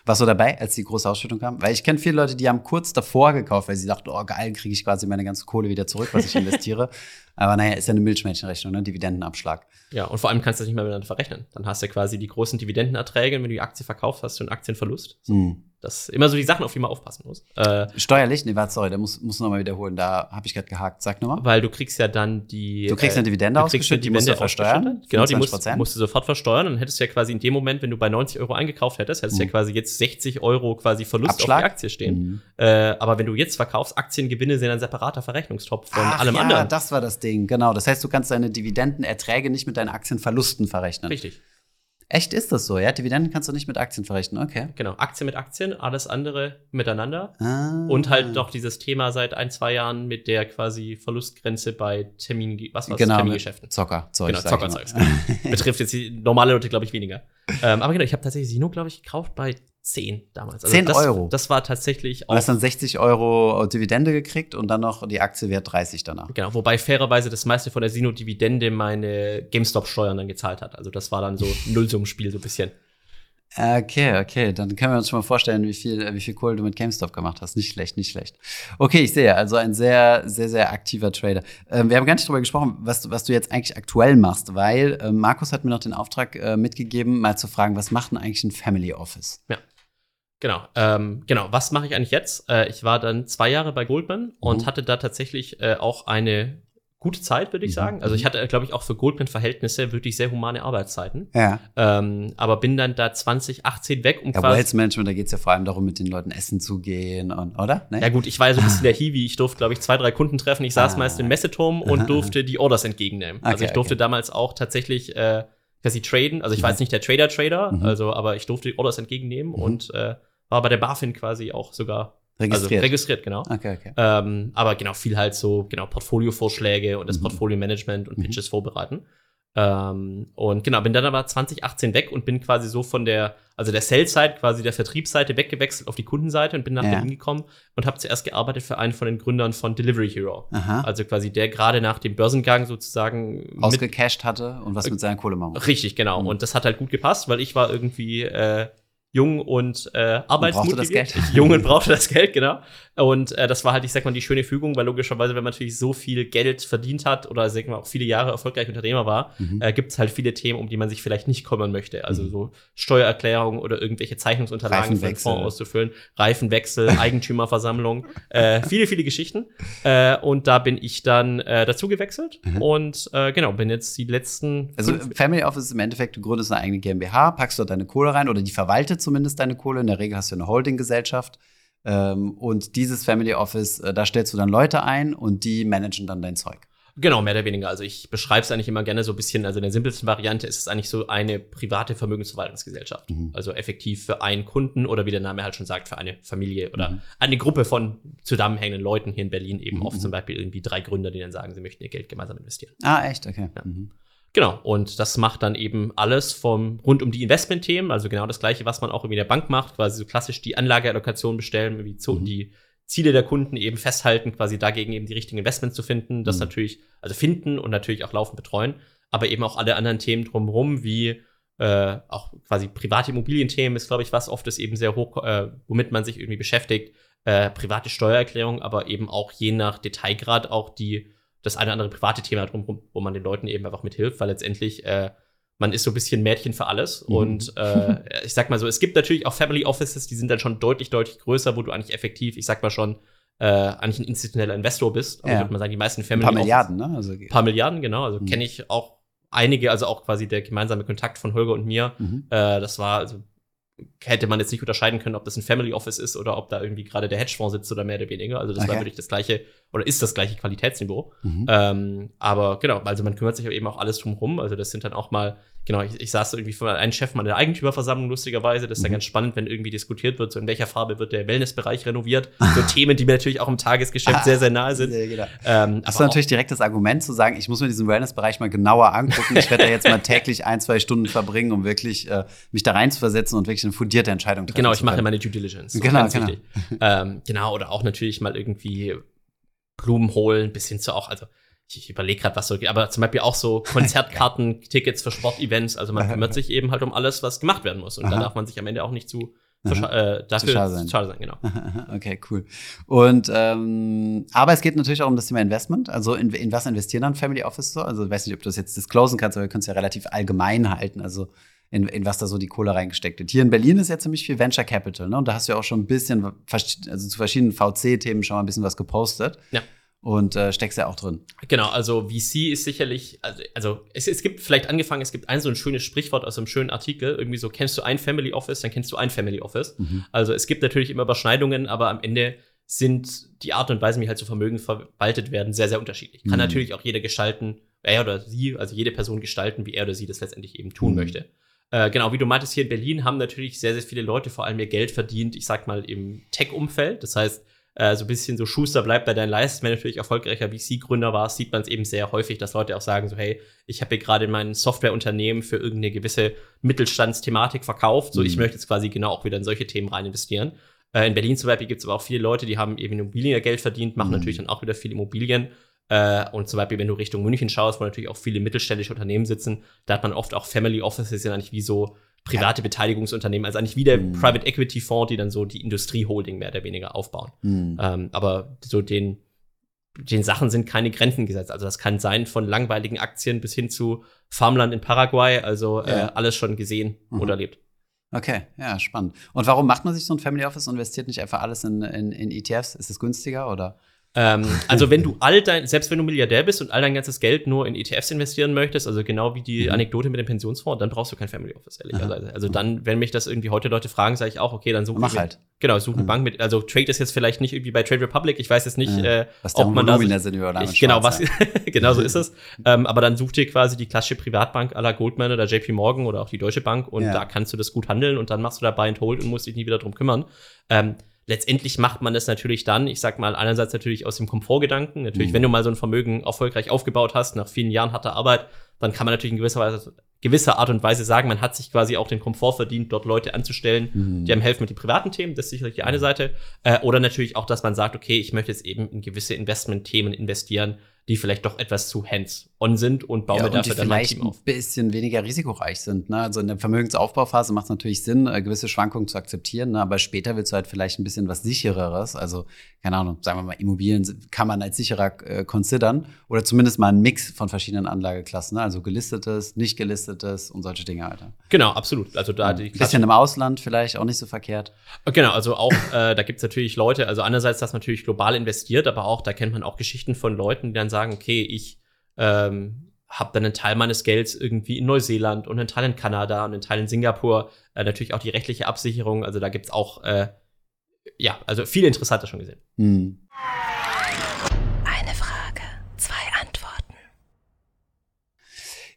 Speaker 2: Warst du dabei, als die große Ausschüttung kam? Weil ich kenne viele Leute, die haben kurz davor gekauft, weil sie dachten, oh geil, kriege ich quasi meine ganze Kohle wieder zurück, was ich investiere. Aber naja, ist ja eine Milchmädchenrechnung, ne? Dividendenabschlag.
Speaker 1: Ja, und vor allem kannst du das nicht mehr miteinander verrechnen. Dann hast du ja quasi die großen Dividendenerträge und wenn du die Aktie verkaufst, hast du einen Aktienverlust. So. Mhm. Das immer so die Sachen, auf die man aufpassen muss.
Speaker 2: Äh, Steuerlich? Nee, warte, sorry, da muss, muss nochmal wiederholen. Da habe ich gerade gehakt. Sag nochmal.
Speaker 1: Weil du kriegst ja dann die.
Speaker 2: Du kriegst eine Dividende
Speaker 1: äh, ausgeschüttet, die musst du versteuern. Genau, die musst, musst, du sofort versteuern. Dann hättest du ja quasi in dem Moment, wenn du bei 90 Euro eingekauft hättest, hättest du mhm. ja quasi jetzt 60 Euro quasi Verlust
Speaker 2: Abschlag?
Speaker 1: auf die Aktie stehen. Mhm. Äh, aber wenn du jetzt verkaufst, Aktiengewinne sind ein separater Verrechnungstopf von
Speaker 2: Ach,
Speaker 1: allem
Speaker 2: ja,
Speaker 1: anderen.
Speaker 2: das war das Ding. Genau. Das heißt, du kannst deine Dividendenerträge nicht mit deinen Aktienverlusten verrechnen.
Speaker 1: Richtig.
Speaker 2: Echt ist das so, ja? Dividenden kannst du nicht mit Aktien verrechnen, okay.
Speaker 1: Genau, Aktien mit Aktien, alles andere miteinander. Ah. Und halt noch dieses Thema seit ein, zwei Jahren mit der quasi Verlustgrenze bei Termin, was war's,
Speaker 2: genau, Termingeschäften. Zocker,
Speaker 1: Zeug. Genau, Zockerzeug. Betrifft jetzt die normale Leute, glaube ich, weniger. ähm, aber genau, ich habe tatsächlich Sino, glaube ich, gekauft bei 10 damals.
Speaker 2: Also 10
Speaker 1: das,
Speaker 2: Euro.
Speaker 1: Das war tatsächlich
Speaker 2: auch. Du hast dann 60 Euro Dividende gekriegt und dann noch die Aktie wert 30 danach.
Speaker 1: Genau, wobei fairerweise das meiste von der Sino-Dividende meine GameStop-Steuern dann gezahlt hat. Also das war dann so ein Nullsummenspiel so ein bisschen.
Speaker 2: Okay, okay, dann können wir uns schon mal vorstellen, wie viel, wie viel Kohle du mit GameStop gemacht hast. Nicht schlecht, nicht schlecht. Okay, ich sehe, also ein sehr, sehr, sehr aktiver Trader. Ähm, wir haben gar nicht darüber gesprochen, was, was du jetzt eigentlich aktuell machst, weil äh, Markus hat mir noch den Auftrag äh, mitgegeben, mal zu fragen, was macht denn eigentlich ein Family Office?
Speaker 1: Ja. Genau, ähm, genau. Was mache ich eigentlich jetzt? Äh, ich war dann zwei Jahre bei Goldman und mhm. hatte da tatsächlich äh, auch eine gute Zeit, würde ich mhm. sagen. Also ich mhm. hatte, glaube ich, auch für Goldman-Verhältnisse wirklich sehr humane Arbeitszeiten.
Speaker 2: Ja.
Speaker 1: Ähm, aber bin dann da 2018 weg,
Speaker 2: um ja, quasi. Wealth Management, da geht es ja vor allem darum, mit den Leuten essen zu gehen und, oder?
Speaker 1: Nee? Ja gut, ich war ja so ein bisschen der Hiwi. Ich durfte, glaube ich, zwei, drei Kunden treffen. Ich saß ah. meist im Messeturm und durfte die Orders entgegennehmen. Okay, also ich durfte okay. damals auch tatsächlich äh, quasi traden. Also ich war mhm. jetzt nicht der Trader-Trader, mhm. also aber ich durfte die Orders entgegennehmen mhm. und äh, war bei der BaFin quasi auch sogar
Speaker 2: Registriert.
Speaker 1: Also registriert, genau.
Speaker 2: Okay, okay.
Speaker 1: Ähm, aber genau, viel halt so, genau, Portfolio-Vorschläge und das mhm. Portfolio-Management und mhm. Pitches vorbereiten. Ähm, und genau, bin dann aber 2018 weg und bin quasi so von der, also der Sales-Seite, quasi der Vertriebsseite weggewechselt auf die Kundenseite und bin nach ja. Berlin gekommen und habe zuerst gearbeitet für einen von den Gründern von Delivery Hero. Aha. Also quasi der gerade nach dem Börsengang sozusagen
Speaker 2: ausgecashed hatte und was mit seiner Kohle machen.
Speaker 1: Richtig, genau. Mhm. Und das hat halt gut gepasst, weil ich war irgendwie äh, jung und äh, arbeitsmotiviert. Jung und brauchte das Geld, genau. Und äh, das war halt, ich sag mal, die schöne Fügung, weil logischerweise, wenn man natürlich so viel Geld verdient hat oder sag mal auch viele Jahre erfolgreich Unternehmer war, mhm. äh, gibt es halt viele Themen, um die man sich vielleicht nicht kümmern möchte. Also mhm. so Steuererklärung oder irgendwelche Zeichnungsunterlagen für den Fonds auszufüllen, Reifenwechsel, Eigentümerversammlung, äh, viele, viele Geschichten. Äh, und da bin ich dann äh, dazu gewechselt mhm. und äh, genau, bin jetzt die letzten.
Speaker 2: Also Family Office ist im Endeffekt, du gründest eine eigene GmbH, packst dort deine Kohle rein oder die verwaltet zumindest deine Kohle. In der Regel hast du eine Holdinggesellschaft. Ähm, und dieses Family Office, äh, da stellst du dann Leute ein und die managen dann dein Zeug.
Speaker 1: Genau, mehr oder weniger. Also ich beschreibe es eigentlich immer gerne so ein bisschen, also in der simpelsten Variante ist es eigentlich so eine private Vermögensverwaltungsgesellschaft. Mhm. Also effektiv für einen Kunden oder wie der Name halt schon sagt, für eine Familie oder mhm. eine Gruppe von zusammenhängenden Leuten hier in Berlin, eben mhm. oft zum Beispiel irgendwie drei Gründer, die dann sagen, sie möchten ihr Geld gemeinsam investieren.
Speaker 2: Ah, echt? Okay.
Speaker 1: Ja. Genau, und das macht dann eben alles vom rund um die Investmentthemen, also genau das gleiche, was man auch irgendwie in der Bank macht, quasi so klassisch die Anlageallokation bestellen, wie zu, mhm. die Ziele der Kunden eben festhalten, quasi dagegen eben die richtigen Investments zu finden, das mhm. natürlich, also finden und natürlich auch laufend betreuen, aber eben auch alle anderen Themen drumherum, wie äh, auch quasi private Immobilienthemen ist, glaube ich, was oft ist eben sehr hoch, äh, womit man sich irgendwie beschäftigt, äh, private Steuererklärung, aber eben auch je nach Detailgrad auch die das eine oder andere private Thema drumherum, wo man den Leuten eben einfach mithilft, weil letztendlich äh, man ist so ein bisschen Mädchen für alles.
Speaker 2: Mhm.
Speaker 1: Und äh, ich sag mal so, es gibt natürlich auch Family Offices, die sind dann schon deutlich, deutlich größer, wo du eigentlich effektiv, ich sag mal schon, äh, eigentlich ein institutioneller Investor bist. Also
Speaker 2: Ja.
Speaker 1: würde man sagen, die meisten
Speaker 2: Ein
Speaker 1: Family
Speaker 2: paar
Speaker 1: Offices-
Speaker 2: Milliarden, ne? Also,
Speaker 1: Ein paar Milliarden, genau. Also
Speaker 2: Mhm.
Speaker 1: kenne ich auch einige, also auch quasi der gemeinsame Kontakt von Holger und mir.
Speaker 2: mhm.
Speaker 1: Äh, das war, also hätte man jetzt nicht unterscheiden können, ob das ein Family Office ist oder ob da irgendwie gerade der Hedgefonds sitzt oder mehr oder weniger. Also das war
Speaker 2: Okay.
Speaker 1: wirklich das gleiche oder ist das gleiche Qualitätsniveau.
Speaker 2: Mhm.
Speaker 1: Ähm, aber genau, also man kümmert sich eben auch alles drumherum. Also das sind dann auch mal, genau, ich, ich saß irgendwie von einem Chef mal in der Eigentümerversammlung, lustigerweise. Das ist dann
Speaker 2: Mhm.
Speaker 1: ganz spannend, wenn irgendwie diskutiert wird, so in welcher Farbe wird der Wellnessbereich renoviert. So Themen, die mir natürlich auch im Tagesgeschäft sehr, sehr nahe sind.
Speaker 2: Sehr genau.
Speaker 1: Ähm,
Speaker 2: Das ist natürlich direkt das Argument zu sagen, ich muss mir diesen Wellness-Bereich mal genauer angucken. Ich werde da jetzt mal täglich ein, zwei Stunden verbringen, um wirklich äh, mich da reinzuversetzen und wirklich eine fundierte Entscheidung treffen
Speaker 1: Genau, ich mache meine Due Diligence.
Speaker 2: Genau, genau.
Speaker 1: ähm, genau, oder auch natürlich mal irgendwie Blumen holen, bis hin zu auch, also ich, überlege gerade, was so geht, aber zum Beispiel auch so Konzertkarten, Tickets für Sportevents. Also man kümmert sich eben halt um alles, was gemacht werden muss. Und da
Speaker 2: Aha.
Speaker 1: darf man sich am Ende auch nicht zu, zu äh, dafür
Speaker 2: schade sein.
Speaker 1: schade sein, genau.
Speaker 2: Okay, cool. Und ähm, aber es geht natürlich auch um das Thema Investment. Also in, in was investieren dann Family Office so? Also ich weiß nicht, ob du das jetzt disclosen kannst, aber wir können es ja relativ allgemein halten. Also in, in was da so die Kohle reingesteckt wird. Hier in Berlin ist ja ziemlich viel Venture Capital, ne? Und da hast du ja auch schon ein bisschen, also zu verschiedenen VC-Themen schon mal ein bisschen was gepostet.
Speaker 1: Ja.
Speaker 2: Und äh, steckst ja auch drin.
Speaker 1: Genau, also VC ist sicherlich, also, also es, es gibt vielleicht angefangen, es gibt ein so ein schönes Sprichwort aus einem schönen Artikel, irgendwie so, kennst du ein Family Office, dann kennst du ein Family Office.
Speaker 2: Mhm.
Speaker 1: Also es gibt natürlich immer Überschneidungen, aber am Ende sind die Art und Weise, wie halt so Vermögen verwaltet werden, sehr, sehr unterschiedlich. Kann
Speaker 2: Mhm.
Speaker 1: natürlich auch jeder gestalten, er oder sie, also jede Person gestalten, wie er oder sie das letztendlich eben tun
Speaker 2: Mhm.
Speaker 1: möchte. Äh, genau, wie du meintest, hier in Berlin haben natürlich sehr, sehr viele Leute vor allem ihr Geld verdient, ich sag mal, im Tech-Umfeld. Das heißt, äh, so ein bisschen so Schuster bleibt bei deinen Leisten. Wenn du natürlich erfolgreicher VC-Gründer warst, sieht man es eben sehr häufig, dass Leute auch sagen so, hey, ich habe hier gerade mein Softwareunternehmen für irgendeine gewisse Mittelstandsthematik verkauft. So, ich
Speaker 2: Mhm.
Speaker 1: möchte jetzt quasi genau auch wieder in solche Themen rein investieren. Äh, in Berlin zum Beispiel gibt es aber auch viele Leute, die haben eben Immobilien Geld verdient, machen
Speaker 2: Mhm.
Speaker 1: natürlich dann auch wieder viel Immobilien. Äh, und zum Beispiel, wenn du Richtung München schaust, wo natürlich auch viele mittelständische Unternehmen sitzen, da hat man oft auch Family Offices, sind eigentlich wie so private Beteiligungsunternehmen, also eigentlich wie der
Speaker 2: Mhm.
Speaker 1: Private Equity Fonds, die dann so die Industrieholding mehr oder weniger aufbauen.
Speaker 2: Mhm.
Speaker 1: Ähm, aber so den, den Sachen sind keine Grenzen gesetzt. Also das kann sein von langweiligen Aktien bis hin zu Farmland in Paraguay, also äh,
Speaker 2: Ja.
Speaker 1: alles schon gesehen
Speaker 2: Mhm.
Speaker 1: oder erlebt.
Speaker 2: Okay, ja, spannend. Und warum macht man sich so ein Family Office und investiert nicht einfach alles in, in, in ETFs? Ist es günstiger oder?
Speaker 1: Ähm, also wenn du all dein, selbst wenn du Milliardär bist und all dein ganzes Geld nur in ETFs investieren möchtest, also genau wie die
Speaker 2: Mhm.
Speaker 1: Anekdote mit dem Pensionsfonds, dann brauchst du kein Family Office, ehrlicherweise. Also dann, wenn mich das irgendwie heute Leute fragen, sage ich auch, okay, dann such
Speaker 2: Mach
Speaker 1: mir-
Speaker 2: halt.
Speaker 1: Genau, such eine
Speaker 2: Mhm.
Speaker 1: Bank mit, also Trade ist jetzt vielleicht nicht irgendwie bei Trade Republic, ich weiß jetzt nicht,
Speaker 2: Ja.
Speaker 1: äh,
Speaker 2: Was der
Speaker 1: ob man da
Speaker 2: sind über und
Speaker 1: ich, genau, was, genau so ist es. Ähm, aber dann such dir quasi die klassische Privatbank à la Goldman oder JP Morgan oder auch die Deutsche Bank und
Speaker 2: Ja.
Speaker 1: da kannst du das gut handeln und dann machst du da Buy and Hold und musst dich nie wieder drum kümmern. Ähm, letztendlich macht man das natürlich dann, ich sag mal, einerseits natürlich aus dem Komfortgedanken. Natürlich,
Speaker 2: Mhm.
Speaker 1: wenn du mal so ein Vermögen erfolgreich aufgebaut hast, nach vielen Jahren harter Arbeit, dann kann man natürlich in gewisser Weise, gewisser Art und Weise sagen, man hat sich quasi auch den Komfort verdient, dort Leute anzustellen,
Speaker 2: Mhm.
Speaker 1: die einem helfen mit den privaten Themen, das ist sicherlich die eine Seite. Äh, oder natürlich auch, dass man sagt, okay, ich möchte jetzt eben in gewisse Investmentthemen investieren, die vielleicht doch etwas zu hands-on sind und baue
Speaker 2: Ja, und
Speaker 1: dafür dann mein
Speaker 2: vielleicht
Speaker 1: Team
Speaker 2: ein
Speaker 1: auf.
Speaker 2: bisschen weniger risikoreich sind. Ne? Also in der Vermögensaufbauphase macht es natürlich Sinn, äh, gewisse Schwankungen zu akzeptieren, ne? aber später willst du halt vielleicht ein bisschen was sichereres. Also, keine Ahnung, sagen wir mal, Immobilien kann man als sicherer äh, considern oder zumindest mal einen Mix von verschiedenen Anlageklassen. Ne? Also gelistetes, nicht gelistetes und solche Dinge, Alter.
Speaker 1: Genau, absolut. Also da die
Speaker 2: Ein bisschen im Ausland vielleicht auch nicht so verkehrt.
Speaker 1: Genau, also auch, äh, da gibt's natürlich Leute, also einerseits, dass man natürlich global investiert, aber auch, da kennt man auch Geschichten von Leuten, die dann sagen, okay, ich ähm, habe dann einen Teil meines Gelds irgendwie in Neuseeland und einen Teil in Kanada und einen Teil in Singapur. Äh, natürlich auch die rechtliche Absicherung, also da gibt's auch, äh, ja, also viel Interessanter schon gesehen.
Speaker 2: Hm.
Speaker 3: Eine Frage, zwei Antworten.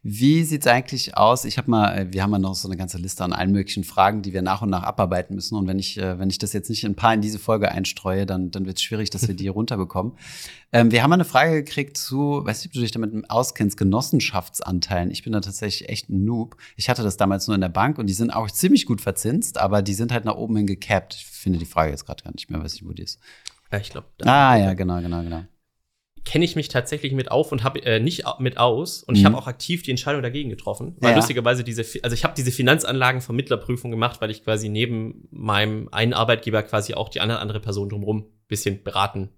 Speaker 2: Wie sieht's eigentlich aus? Ich habe mal, äh, wir haben ja noch so eine ganze Liste an allen möglichen Fragen, die wir nach und nach abarbeiten müssen. Und wenn ich, äh, wenn ich das jetzt nicht ein paar in diese Folge einstreue, dann, dann wird es schwierig, dass wir die runterbekommen. Ähm, wir haben mal eine Frage gekriegt zu, weiß nicht, ob du dich damit auskennst, Genossenschaftsanteilen. Ich bin da tatsächlich echt ein Noob. Ich hatte das damals nur in der Bank und die sind auch ziemlich gut verzinst, aber die sind halt nach oben hin gecapped. Ich finde die Frage jetzt gerade gar nicht mehr, weiß nicht, wo die ist.
Speaker 1: Ja, ich glaube,
Speaker 2: Ah, ja, genau, genau, genau.
Speaker 1: Kenne ich mich tatsächlich mit auf und habe äh, nicht mit aus und ich
Speaker 2: Mhm.
Speaker 1: habe auch aktiv die Entscheidung dagegen getroffen, weil
Speaker 2: Ja.
Speaker 1: lustigerweise diese, also ich habe diese Finanzanlagenvermittlerprüfung gemacht, weil ich quasi neben meinem einen Arbeitgeber quasi auch die andere andere Person drumherum bisschen beraten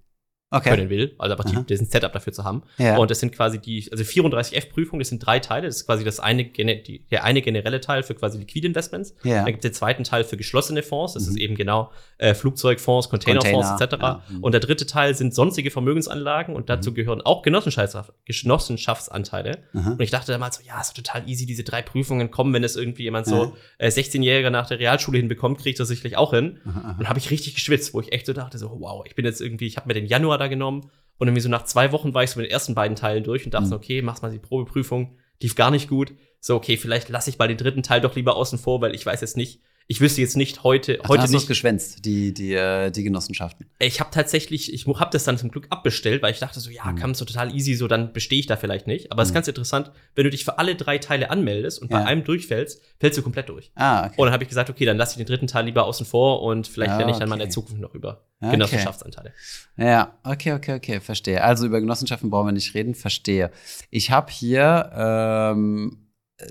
Speaker 2: Okay.
Speaker 1: können will, also einfach die, diesen Setup dafür zu haben.
Speaker 2: Ja.
Speaker 1: Und das sind quasi die, also 34F-Prüfungen, das sind drei Teile. Das ist quasi das eine, die, der eine generelle Teil für quasi liquide Investments.
Speaker 2: Ja.
Speaker 1: Dann gibt es den zweiten Teil für geschlossene Fonds. Das
Speaker 2: Mhm.
Speaker 1: ist eben genau äh, Flugzeugfonds, Containerfonds
Speaker 2: Container,
Speaker 1: etc.
Speaker 2: ja. Mhm.
Speaker 1: Und der dritte Teil sind sonstige Vermögensanlagen und dazu gehören auch Genossenschafts Genossenschaftsanteile. Und ich dachte damals so, ja, ist total easy, diese drei Prüfungen kommen, wenn es irgendwie jemand so äh, 16-Jähriger nach der Realschule hinbekommt, kriegt er sicherlich auch hin. Und habe ich richtig geschwitzt, wo ich echt so dachte, so, wow, ich bin jetzt irgendwie, ich habe mir den Januar da genommen und irgendwie so nach zwei Wochen war ich so mit den ersten beiden Teilen durch und dachte
Speaker 2: Mhm.
Speaker 1: so, okay, machst mal die Probeprüfung, lief gar nicht gut. So, okay, vielleicht lasse ich mal den dritten Teil doch lieber außen vor, weil ich weiß jetzt nicht, ich wüsste jetzt nicht heute,
Speaker 2: Ach,
Speaker 1: heute
Speaker 2: hast
Speaker 1: nicht.
Speaker 2: geschwänzt, die, die, äh, die Genossenschaften.
Speaker 1: Ich habe tatsächlich, ich habe das dann zum Glück abbestellt, weil ich dachte so, ja,
Speaker 2: Mhm.
Speaker 1: kam so total easy, so dann bestehe ich da vielleicht nicht. Aber es ist
Speaker 2: Mhm.
Speaker 1: ganz interessant, wenn du dich für alle drei Teile anmeldest und bei
Speaker 2: Ja.
Speaker 1: einem durchfällst, fällst du komplett durch.
Speaker 2: Ah, okay.
Speaker 1: Und dann habe ich gesagt, okay, dann lasse ich den dritten Teil lieber außen vor und vielleicht
Speaker 2: Ah,
Speaker 1: lerne ich dann mal in
Speaker 2: okay.
Speaker 1: der Zukunft noch über
Speaker 2: Okay.
Speaker 1: Genossenschaftsanteile.
Speaker 2: Ja, okay, okay, okay, verstehe. Also über Genossenschaften brauchen wir nicht reden, verstehe. Ich habe hier, ähm,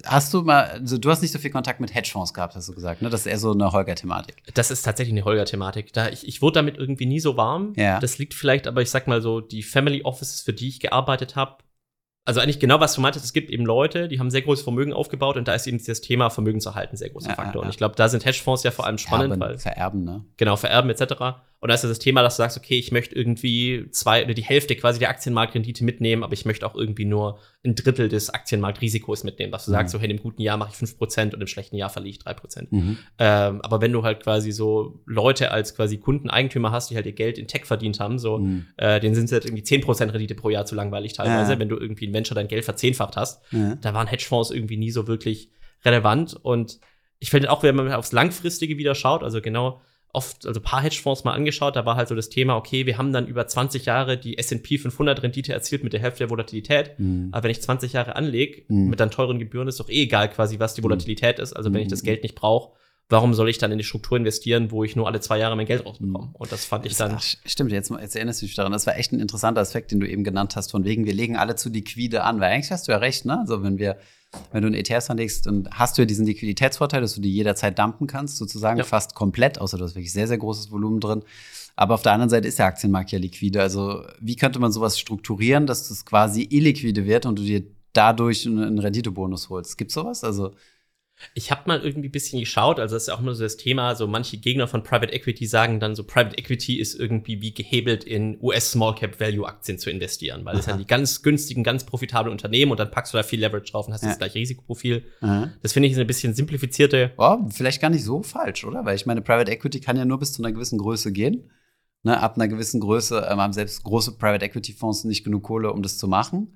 Speaker 2: hast du mal, also du hast nicht so viel Kontakt mit Hedgefonds gehabt, hast du gesagt, ne? Das ist eher so eine Holger-Thematik.
Speaker 1: Das ist tatsächlich eine Holger-Thematik. Da ich, ich wurde damit irgendwie nie so warm.
Speaker 2: Ja.
Speaker 1: Das liegt vielleicht, aber ich sag mal so, die Family Offices, für die ich gearbeitet habe, also eigentlich genau, was du meintest, es gibt eben Leute, die haben sehr großes Vermögen aufgebaut und da ist eben das Thema Vermögenserhalten sehr großer
Speaker 2: Ja,
Speaker 1: Faktor.
Speaker 2: ja,
Speaker 1: Und ich glaube, da sind Hedgefonds ja vor allem spannend,
Speaker 2: Vererben,
Speaker 1: weil
Speaker 2: vererben, ne?
Speaker 1: genau, vererben etc. Und da ist ja das Thema, dass du sagst, okay, ich möchte irgendwie zwei oder die Hälfte quasi der Aktienmarktrendite mitnehmen, aber ich möchte auch irgendwie nur ein Drittel des Aktienmarktrisikos mitnehmen, dass du
Speaker 2: Mhm.
Speaker 1: sagst, so, hey, in einem guten Jahr mache ich 5% und im schlechten Jahr verliere ich 3%.
Speaker 2: Mhm.
Speaker 1: Ähm, aber wenn du halt quasi so Leute als quasi Kundeneigentümer hast, die halt ihr Geld in Tech verdient haben, so,
Speaker 2: Mhm.
Speaker 1: äh, denen sind es halt irgendwie 10% Rendite pro Jahr zu langweilig teilweise,
Speaker 2: Ja.
Speaker 1: wenn du irgendwie in Venture dein Geld verzehnfacht hast.
Speaker 2: Ja.
Speaker 1: Da waren Hedgefonds irgendwie nie so wirklich relevant. Und ich finde auch, wenn man aufs Langfristige wieder schaut, also genau oft, also ein paar Hedgefonds mal angeschaut, da war halt so das Thema, okay, wir haben dann über 20 Jahre die S&P 500 Rendite erzielt mit der Hälfte der Volatilität.
Speaker 2: Mhm.
Speaker 1: Aber wenn ich 20 Jahre anlege,
Speaker 2: Mhm.
Speaker 1: mit dann teuren Gebühren, ist doch eh egal quasi, was die Volatilität ist. Also wenn ich das
Speaker 2: Mhm.
Speaker 1: Geld nicht brauche, warum soll ich dann in die Struktur investieren, wo ich nur alle zwei Jahre mein Geld rausbekomme? Und das fand ich dann.
Speaker 2: Ach, stimmt, jetzt, jetzt erinnerst du dich daran. Das war echt ein interessanter Aspekt, den du eben genannt hast, von wegen, wir legen alle zu liquide an. Weil eigentlich hast du ja recht, ne? Also wenn wir, wenn du einen ETFs anlegst, dann hast du ja diesen Liquiditätsvorteil, dass du die jederzeit dumpen kannst, sozusagen
Speaker 1: Ja.
Speaker 2: fast komplett, außer du hast wirklich sehr, sehr großes Volumen drin. Aber auf der anderen Seite ist der Aktienmarkt ja liquide. Also wie könnte man sowas strukturieren, dass das quasi illiquide wird und du dir dadurch einen Renditebonus holst? Gibt sowas? Also
Speaker 1: Ich habe mal irgendwie ein bisschen geschaut, also das ist ja auch immer so das Thema, so manche Gegner von Private Equity sagen dann so, Private Equity ist irgendwie wie gehebelt in US Small Cap Value Aktien zu investieren, weil das
Speaker 2: Aha.
Speaker 1: sind die ganz günstigen, ganz profitablen Unternehmen und dann packst du da viel Leverage drauf und hast
Speaker 2: Ja.
Speaker 1: das gleiche Risikoprofil.
Speaker 2: äh,
Speaker 1: Das finde ich ist ein bisschen simplifizierte.
Speaker 2: Oh, vielleicht gar nicht so falsch, oder? Weil ich meine, Private Equity kann ja nur bis zu einer gewissen Größe gehen. Ne, ab einer gewissen Größe ähm, haben selbst große Private Equity Fonds nicht genug Kohle, um das zu machen.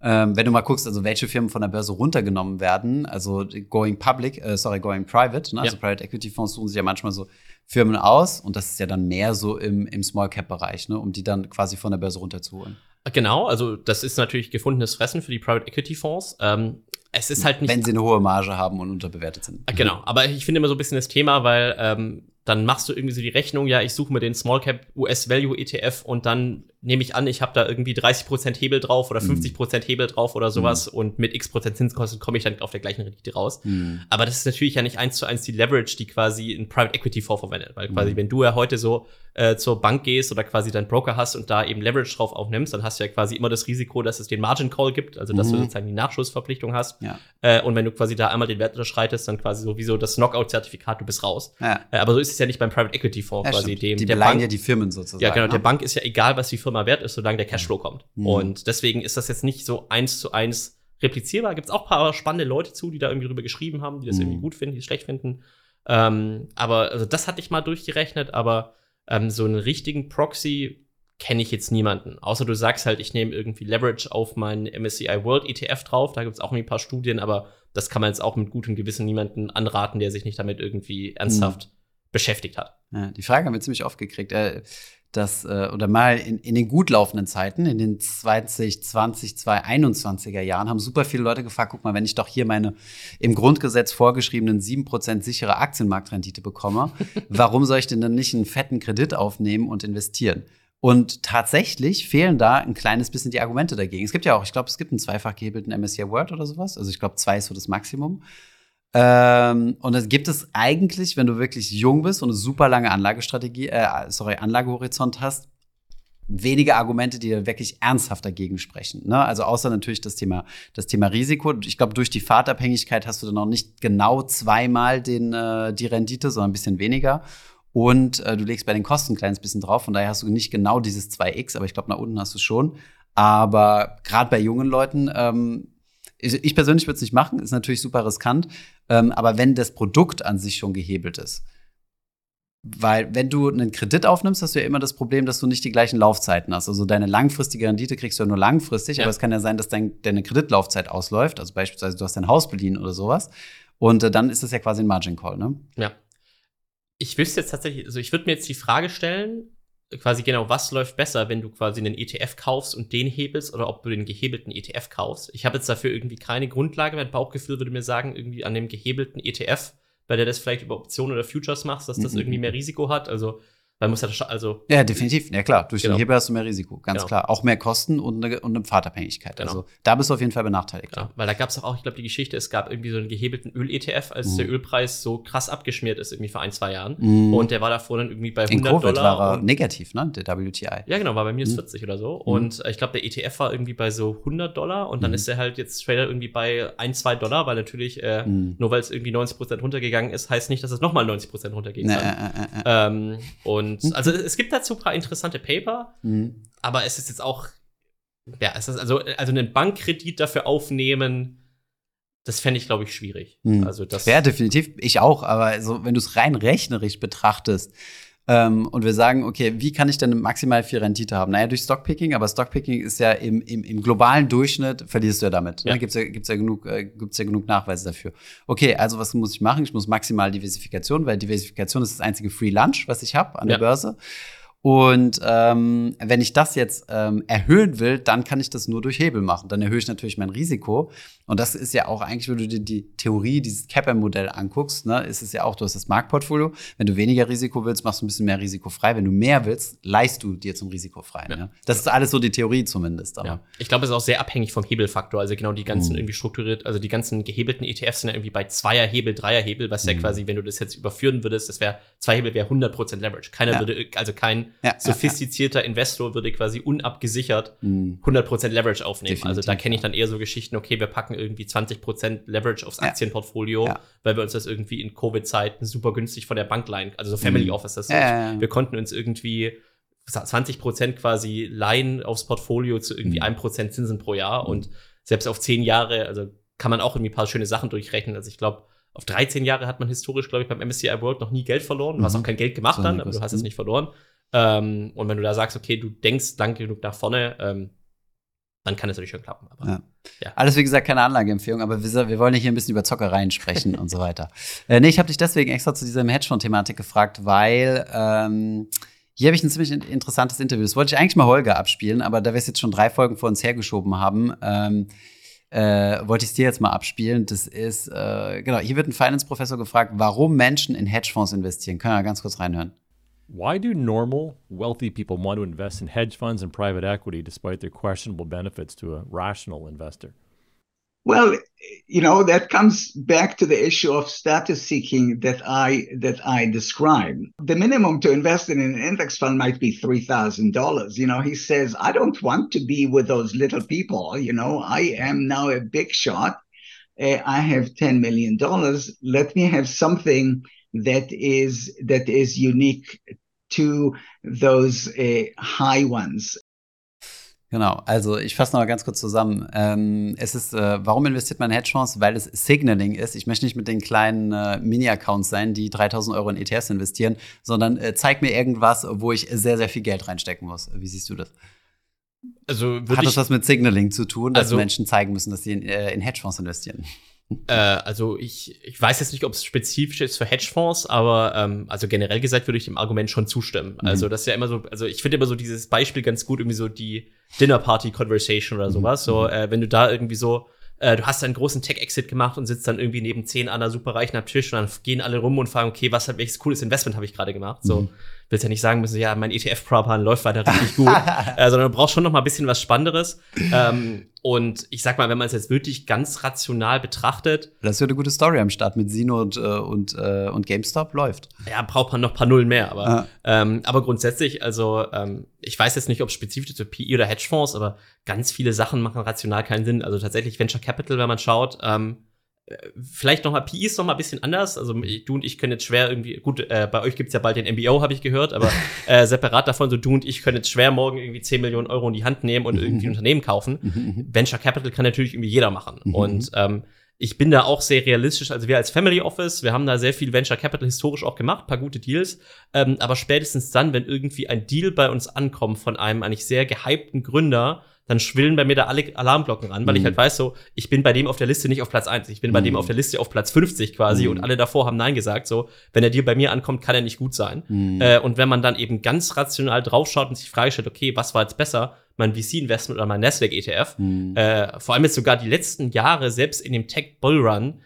Speaker 2: Ähm, wenn du mal guckst, also welche Firmen von der Börse runtergenommen werden, also going public, äh, sorry, going private, ne? also
Speaker 1: Ja.
Speaker 2: Private Equity Fonds suchen sich ja manchmal so Firmen aus und das ist ja dann mehr so im, im Small Cap Bereich, ne? um die dann quasi von der Börse runterzuholen.
Speaker 1: Genau, also das ist natürlich gefundenes Fressen für die Private Equity Fonds. Ähm, es ist halt nicht
Speaker 2: Wenn sie eine hohe Marge haben und unterbewertet sind.
Speaker 1: Ah, Genau, aber ich finde immer so ein bisschen das Thema, weil ähm, dann machst du irgendwie so die Rechnung, ja, ich suche mir den Small Cap US Value ETF und dann nehme ich an, ich habe da irgendwie 30% Hebel drauf oder
Speaker 2: Mhm.
Speaker 1: 50% Hebel drauf oder sowas und mit x Prozent Zinskosten komme ich dann auf der gleichen Rendite raus.
Speaker 2: Hm.
Speaker 1: Aber das ist natürlich ja nicht eins zu eins die Leverage, die quasi ein Private Equity Fonds verwendet. Weil quasi,
Speaker 2: Mhm.
Speaker 1: wenn du ja heute so äh, zur Bank gehst oder quasi deinen Broker hast und da eben Leverage drauf aufnimmst, dann hast du ja quasi immer das Risiko, dass es den Margin Call gibt, also dass du
Speaker 2: Mhm.
Speaker 1: sozusagen die Nachschussverpflichtung hast.
Speaker 2: Ja.
Speaker 1: Äh, und wenn du quasi da einmal den Wert unterschreitest, dann quasi sowieso das Knockout-Zertifikat, du bist raus.
Speaker 2: Ja.
Speaker 1: Äh, aber so ist es ja nicht beim Private Equity Fonds
Speaker 2: Ja,
Speaker 1: quasi.
Speaker 2: stimmt.
Speaker 1: Dem,
Speaker 2: die
Speaker 1: der Bank,
Speaker 2: ja die Firmen sozusagen.
Speaker 1: ja, genau, der
Speaker 2: ne?
Speaker 1: Bank ist ja egal, was die Firma wert ist, solange der Cashflow kommt.
Speaker 2: Mhm.
Speaker 1: Und deswegen ist das jetzt nicht so eins zu eins replizierbar. Gibt es auch ein paar spannende Leute zu, die da irgendwie drüber geschrieben haben, die das
Speaker 2: Mhm.
Speaker 1: irgendwie gut finden, die es schlecht finden. Ähm, aber also das hatte ich mal durchgerechnet, aber ähm, so einen richtigen Proxy kenne ich jetzt niemanden. Außer du sagst halt, ich nehme irgendwie Leverage auf meinen MSCI World ETF drauf. Da gibt es auch ein paar Studien, aber das kann man jetzt auch mit gutem Gewissen niemanden anraten, der sich nicht damit irgendwie ernsthaft beschäftigt hat.
Speaker 2: Ja, die Frage haben wir ziemlich oft gekriegt. Äh, dass, äh, oder mal in, in den gut laufenden Zeiten, in den 2020, 2021er Jahren, haben super viele Leute gefragt, guck mal, wenn ich doch hier meine im Grundgesetz vorgeschriebenen 7% sichere Aktienmarktrendite bekomme, warum soll ich denn dann nicht einen fetten Kredit aufnehmen und investieren? Und tatsächlich fehlen da ein kleines bisschen die Argumente dagegen. Es gibt ja auch, ich glaube, es gibt einen zweifach gehebelten MSCI World oder sowas. Also ich glaube, zwei ist so das Maximum. Ähm, und das gibt es eigentlich, wenn du wirklich jung bist und eine super lange Anlagestrategie, äh, sorry, Anlagehorizont hast, wenige Argumente, die wirklich ernsthaft dagegen sprechen. Ne? Also außer natürlich das Thema, das Thema Risiko. Ich glaube, durch die Fahrtabhängigkeit hast du dann auch nicht genau zweimal den, äh, die Rendite, sondern ein bisschen weniger. Und äh, du legst bei den Kosten ein kleines bisschen drauf. Von daher hast du nicht genau dieses 2x, aber ich glaube, nach unten hast du schon. Aber gerade bei jungen Leuten, ähm, ich persönlich würde es nicht machen, ist natürlich super riskant. Ähm, aber wenn das Produkt an sich schon gehebelt ist, weil wenn du einen Kredit aufnimmst, hast du ja immer das Problem, dass du nicht die gleichen Laufzeiten hast. Also deine langfristige Rendite kriegst du ja nur langfristig, ja. aber es kann ja sein, dass dein, deine Kreditlaufzeit ausläuft. Also beispielsweise du hast dein Haus beliehen oder sowas. Und äh, dann ist das ja quasi ein Margin Call, ne?
Speaker 1: Ja. Ich wüsste jetzt tatsächlich, also ich würde mir jetzt die Frage stellen, quasi genau, was läuft besser, wenn du quasi einen ETF kaufst und den hebelst oder ob du den gehebelten ETF kaufst. Ich habe jetzt dafür irgendwie keine Grundlage. Mein Bauchgefühl würde mir sagen, irgendwie an dem gehebelten ETF bei der das vielleicht über Optionen oder Futures machst, dass das mhm. irgendwie mehr Risiko hat. Also weil muss ja also
Speaker 2: ja definitiv ja klar durch genau. den Hebel hast du mehr Risiko ganz genau. klar auch mehr Kosten und eine, und eine Pfadabhängigkeit genau. also da bist du auf jeden Fall benachteiligt
Speaker 1: ja, weil da gab es auch ich glaube die Geschichte es gab irgendwie so einen gehebelten Öl ETF als mhm. der Ölpreis so krass abgeschmiert ist irgendwie vor ein zwei Jahren mhm. und der war davor dann irgendwie bei 100 In Covid Dollar
Speaker 2: war er negativ ne der WTI
Speaker 1: ja genau war bei minus mhm. 40 oder so mhm. und äh, ich glaube der ETF war irgendwie bei so 100 Dollar und dann mhm. ist er halt jetzt Trader irgendwie bei ein zwei Dollar weil natürlich äh, mhm. nur weil es irgendwie 90 Prozent runtergegangen ist heißt nicht dass es nochmal 90 Prozent runtergehen kann äh, äh, ähm, und also es gibt gibt dazu ein paar interessante Paper, mhm. aber es ist jetzt auch, ja, es ist also, also einen Bankkredit dafür aufnehmen, das fände ich, glaube ich, schwierig.
Speaker 2: Mhm. Also das ja, definitiv. Ich auch, aber so, wenn du es rein rechnerisch betrachtest, ähm, und wir sagen, okay, wie kann ich denn maximal viel Rendite haben? Naja, durch Stockpicking, aber Stockpicking ist ja im, im, im globalen Durchschnitt, verlierst du ja damit. Ja. Ne? Gibt es ja, gibt's ja, genug, äh, gibt's ja genug Nachweise dafür. Okay, also was muss ich machen? Ich muss maximal Diversifikation, weil Diversifikation ist das einzige Free Lunch, was ich habe an ja. der Börse. Und ähm, wenn ich das jetzt ähm, erhöhen will, dann kann ich das nur durch Hebel machen. Dann erhöhe ich natürlich mein Risiko. Und das ist ja auch eigentlich, wenn du dir die Theorie dieses Kappa-Modell anguckst, ne, ist es ja auch, du hast das Marktportfolio. Wenn du weniger Risiko willst, machst du ein bisschen mehr risikofrei. Wenn du mehr willst, leist du dir zum Risikofrei. Ja. Ne? Das ist alles so die Theorie zumindest.
Speaker 1: Ja. Ich glaube, es ist auch sehr abhängig vom Hebelfaktor. Also genau die ganzen mhm. irgendwie strukturiert, also die ganzen gehebelten ETFs sind ja irgendwie bei Zweierhebel, Dreierhebel, was mhm. ja quasi, wenn du das jetzt überführen würdest, das wäre, zwei Hebel wäre 100% Leverage. Keiner ja. würde, also kein ja, sophistizierter Investor würde quasi unabgesichert 100% mhm. Leverage aufnehmen. Definitiv. Also da kenne ich dann eher so Geschichten, okay, wir packen irgendwie 20% Leverage aufs Aktienportfolio, ja. weil wir uns das irgendwie in Covid-Zeiten super günstig von der Bank leihen, also so Family mhm. Office. Das ja, wir konnten uns irgendwie 20% quasi leihen aufs Portfolio zu irgendwie mhm. 1% Zinsen pro Jahr mhm. und selbst auf 10 Jahre, also kann man auch irgendwie ein paar schöne Sachen durchrechnen. Also ich glaube, auf 13 Jahre hat man historisch, glaube ich, beim MSCI World noch nie Geld verloren. Du hast mhm. auch kein Geld gemacht so dann, aber du hast es nicht verloren. Ähm, und wenn du da sagst, okay, du denkst lang genug nach vorne, ähm, dann kann es natürlich schon klappen. Aber,
Speaker 2: ja. ja. Alles, wie gesagt, keine Anlageempfehlung, aber wir, wir wollen hier ein bisschen über Zockereien sprechen und so weiter. Äh, nee, ich habe dich deswegen extra zu dieser Hedgefonds-Thematik gefragt, weil ähm, hier habe ich ein ziemlich interessantes Interview. Das wollte ich eigentlich mal Holger abspielen, aber da wir es jetzt schon drei Folgen vor uns hergeschoben haben, ähm, äh, wollte ich es dir jetzt mal abspielen. Das ist, äh, genau, hier wird ein Finance-Professor gefragt, warum Menschen in Hedgefonds investieren. Können wir ganz kurz reinhören.
Speaker 4: Why do normal, wealthy people want to invest in hedge funds and private equity despite their questionable benefits to a rational investor?
Speaker 5: Well, you know that comes back to the issue of status seeking that I that I described. The minimum to invest in an index fund might be three thousand dollars. You know, he says, I don't want to be with those little people. You know, I am now a big shot. Uh, I have ten million dollars. Let me have something that is that is unique to those uh, high ones.
Speaker 2: Genau, also ich fasse noch mal ganz kurz zusammen. Ähm, es ist, äh, warum investiert man in Hedgefonds? Weil es Signaling ist. Ich möchte nicht mit den kleinen äh, Mini-Accounts sein, die 3000 Euro in ETFs investieren, sondern äh, zeig mir irgendwas, wo ich sehr, sehr viel Geld reinstecken muss. Wie siehst du das? Also Hat das was mit Signaling zu tun, dass also, Menschen zeigen müssen, dass sie in, äh, in Hedgefonds investieren?
Speaker 1: Äh, also ich, ich weiß jetzt nicht, ob es spezifisch ist für Hedgefonds, aber ähm, also generell gesagt würde ich dem Argument schon zustimmen. Mhm. Also das ist ja immer so, also ich finde immer so dieses Beispiel ganz gut, irgendwie so die Dinner Party Conversation oder mhm. sowas. Mhm. So, äh, wenn du da irgendwie so äh, du hast einen großen Tech-Exit gemacht und sitzt dann irgendwie neben zehn anderen Superreichen am Tisch und dann gehen alle rum und fragen, okay, was hat welches cooles Investment habe ich gerade gemacht? So, mhm. Willst ja nicht sagen müssen, ja, mein ETF-Propan läuft weiter richtig gut, äh, sondern du brauchst schon noch mal ein bisschen was Spannenderes. Ähm, und ich sag mal, wenn man es jetzt wirklich ganz rational betrachtet,
Speaker 2: Das wird eine gute Story am Start mit Sino und, äh, und, äh, und GameStop läuft.
Speaker 1: ja, braucht man noch ein paar Nullen mehr. Aber,
Speaker 2: Ja.
Speaker 1: ähm, aber grundsätzlich, also ähm, ich weiß jetzt nicht, ob spezifisch für PI oder Hedgefonds, aber ganz viele Sachen machen rational keinen Sinn. Also tatsächlich Venture Capital, wenn man schaut, ähm, äh, vielleicht noch mal PI ist noch mal ein bisschen anders. Also du und ich können jetzt schwer irgendwie, gut, äh, bei euch gibt's ja bald den MBO, habe ich gehört, aber äh, separat davon, so du und ich können jetzt schwer morgen irgendwie 10 Millionen Euro in die Hand nehmen und irgendwie ein Unternehmen kaufen. Venture Capital kann natürlich irgendwie jeder machen.
Speaker 2: Mhm.
Speaker 1: Und ähm, ich bin da auch sehr realistisch. Also wir als Family Office, wir haben da sehr viel Venture Capital historisch auch gemacht, paar gute Deals. Ähm, aber spätestens dann, wenn irgendwie ein Deal bei uns ankommt von einem eigentlich sehr gehypten Gründer, dann schwillen bei mir da alle Alarmglocken an, weil ich
Speaker 2: Mhm.
Speaker 1: halt weiß so, ich bin bei dem auf der Liste nicht auf Platz 1, ich bin bei dem
Speaker 2: Mhm.
Speaker 1: auf der Liste auf Platz 50 quasi
Speaker 2: Mhm.
Speaker 1: und alle davor haben Nein gesagt, so, wenn der Deal bei mir ankommt, kann er nicht gut sein.
Speaker 2: Mhm.
Speaker 1: Äh, und wenn man dann eben ganz rational draufschaut und sich stellt, okay, was war jetzt besser, mein VC-Investment oder mein Nasdaq-ETF,
Speaker 2: Mhm.
Speaker 1: äh, vor allem jetzt sogar die letzten Jahre, selbst in dem Tech-Bullrun,